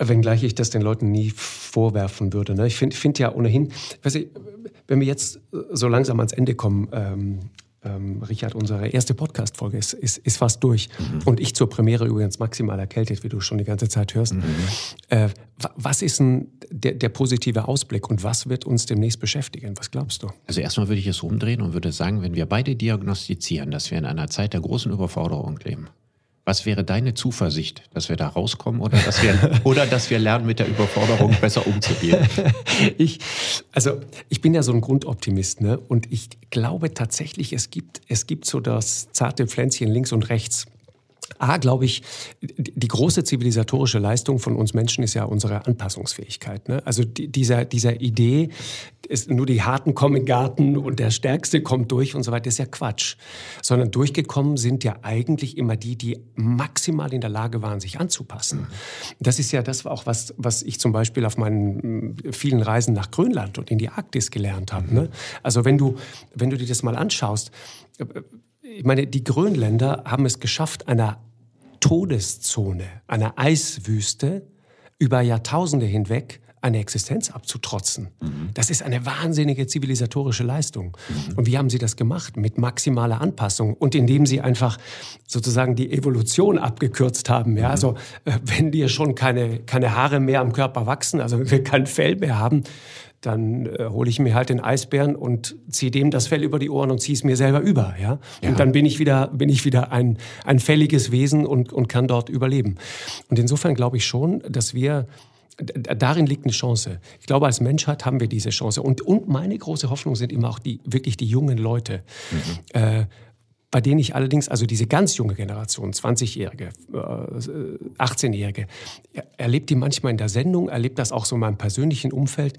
Wenngleich ich das den Leuten nie vorwerfen würde. Ne? Ich finde find ja ohnehin, ich, wenn wir jetzt so langsam ans Ende kommen, ähm, ähm, Richard, unsere erste Podcast-Folge ist, ist, ist fast durch. Mhm. Und ich zur Premiere übrigens maximal erkältet, wie du schon die ganze Zeit hörst. Mhm. Äh, was ist denn der, der, positive Ausblick und was wird uns demnächst beschäftigen? Was glaubst du? Also erstmal würde ich es umdrehen und würde sagen, wenn wir beide diagnostizieren, dass wir in einer Zeit der großen Überforderung leben, was wäre deine Zuversicht, dass wir da rauskommen oder dass wir, <laughs> oder dass wir lernen, mit der Überforderung besser umzugehen? <laughs> Ich, also ich bin ja so ein Grundoptimist, ne? Und ich glaube tatsächlich, es gibt, es gibt so das zarte Pflänzchen links und rechts. A, glaube ich, die große zivilisatorische Leistung von uns Menschen ist ja unsere Anpassungsfähigkeit. Ne? Also die, dieser, dieser Idee, ist nur die Harten kommen in den Garten und der Stärkste kommt durch und so weiter, ist ja Quatsch. Sondern durchgekommen sind ja eigentlich immer die, die maximal in der Lage waren, sich anzupassen. Das ist ja das auch, was, was ich zum Beispiel auf meinen vielen Reisen nach Grönland und in die Arktis gelernt habe. Ne? Also wenn du, wenn du dir das mal anschaust, ich meine, die Grönländer haben es geschafft, einer Todeszone, einer Eiswüste über Jahrtausende hinweg eine Existenz abzutrotzen. Mhm. Das ist eine wahnsinnige zivilisatorische Leistung. Mhm. Und wie haben sie das gemacht? Mit maximaler Anpassung und indem sie einfach sozusagen die Evolution abgekürzt haben. Ja, mhm. also äh, wenn dir schon keine, keine Haare mehr am Körper wachsen, also wir kein Fell mehr haben, dann äh, hole ich mir halt den Eisbären und ziehe dem das Fell über die Ohren und ziehe es mir selber über. Ja? ja? Und dann bin ich wieder, bin ich wieder ein, ein fälliges Wesen und, und kann dort überleben. Und insofern glaube ich schon, dass wir darin liegt eine Chance. Ich glaube, als Menschheit haben wir diese Chance. Und, und meine große Hoffnung sind immer auch die, wirklich die jungen Leute. Mhm. Äh, bei denen ich allerdings, also diese ganz junge Generation, 20-Jährige, äh, 18-Jährige, erlebt die manchmal in der Sendung, erlebt das auch so in meinem persönlichen Umfeld.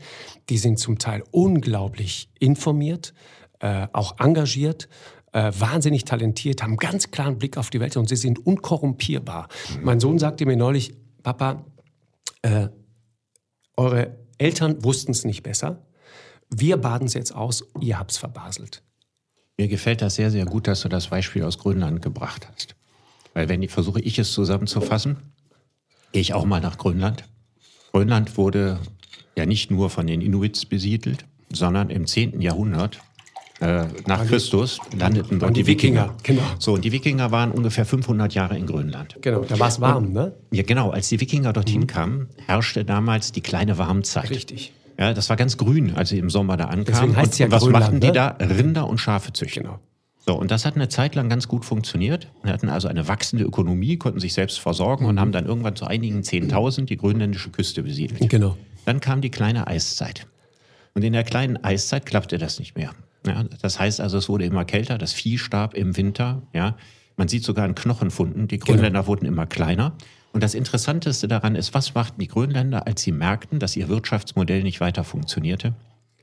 Die sind zum Teil unglaublich informiert, äh, auch engagiert, äh, wahnsinnig talentiert, haben ganz klaren Blick auf die Welt und sie sind unkorrumpierbar. Mhm. Mein Sohn sagte mir neulich, Papa, äh, eure Eltern wussten es nicht besser. Wir baden es jetzt aus, ihr habt es verbaselt. Mir gefällt das sehr, sehr gut, dass du das Beispiel aus Grönland gebracht hast. Weil wenn ich versuche, ich es zusammenzufassen, gehe ich auch mal nach Grönland. Grönland wurde ja nicht nur von den Inuits besiedelt, sondern im 10. Jahrhundert äh, nach Christus landeten dort die, die Wikinger. Wikinger. Genau. So, und die Wikinger waren ungefähr 500 Jahre in Grönland. Genau, da war es warm, ne? Ja, genau. Als die Wikinger dorthin mhm. kamen, herrschte damals die kleine Warmzeit. Richtig. Ja, das war ganz grün, als sie im Sommer da ankamen. Deswegen und, ja und was Grönland, machten die ne? da? Rinder und Schafe züchten. Genau. So, und das hat eine Zeit lang ganz gut funktioniert. Wir hatten also eine wachsende Ökonomie, konnten sich selbst versorgen und haben dann irgendwann zu einigen Zehntausend die grönländische Küste besiedelt. Genau. Dann kam die kleine Eiszeit. Und in der kleinen Eiszeit klappte das nicht mehr. Ja, das heißt also, es wurde immer kälter, das Vieh starb im Winter. Ja. Man sieht sogar in Knochenfunden, die genau. Grönländer genau. wurden immer kleiner. Und das Interessanteste daran ist, was machten die Grönländer, als sie merkten, dass ihr Wirtschaftsmodell nicht weiter funktionierte?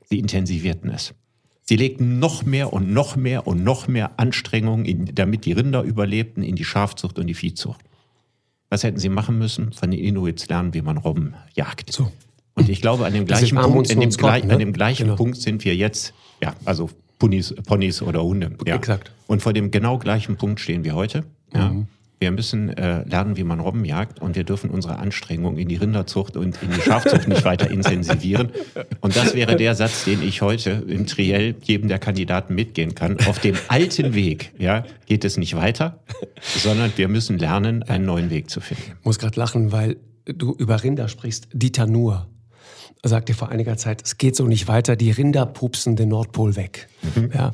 Sie intensivierten es. Sie legten noch mehr und noch mehr und noch mehr Anstrengungen, in, damit die Rinder überlebten, in die Schafzucht und die Viehzucht. Was hätten sie machen müssen? Von den Inuits lernen, wie man Robben jagt. So. Und ich glaube, an dem gleichen Punkt, an dem, Gott, ne? an dem gleichen genau. Punkt sind wir jetzt, ja, also Ponys, Ponys oder Hunde. Ja. Exakt. Und vor dem genau gleichen Punkt stehen wir heute. Ja. Mhm. Wir müssen äh, lernen, wie man Robben jagt und wir dürfen unsere Anstrengungen in die Rinderzucht und in die Schafzucht nicht weiter <laughs> intensivieren. Und das wäre der Satz, den ich heute im Triell jedem der Kandidaten mitgehen kann. Auf dem alten Weg ja, geht es nicht weiter, sondern wir müssen lernen, einen neuen Weg zu finden. Ich muss gerade lachen, weil du über Rinder sprichst. Dieter Nuhr sagte vor einiger Zeit, es geht so nicht weiter, die Rinder pupsen den Nordpol weg. Mhm. Ja,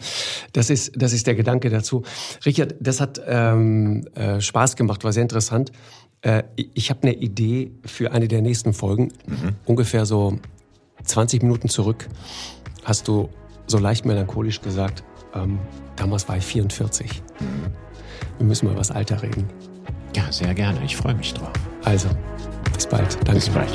das ist, das ist der Gedanke dazu. Richard, das hat ähm, äh, Spaß gemacht, war sehr interessant. Äh, ich habe eine Idee für eine der nächsten Folgen. Mhm. Ungefähr so 20 Minuten zurück hast du so leicht melancholisch gesagt, ähm, damals war ich 44. Mhm. Wir müssen mal was Alter reden. Ja, sehr gerne. Ich freue mich drauf. Also, bis bald. Danke. Bis bald.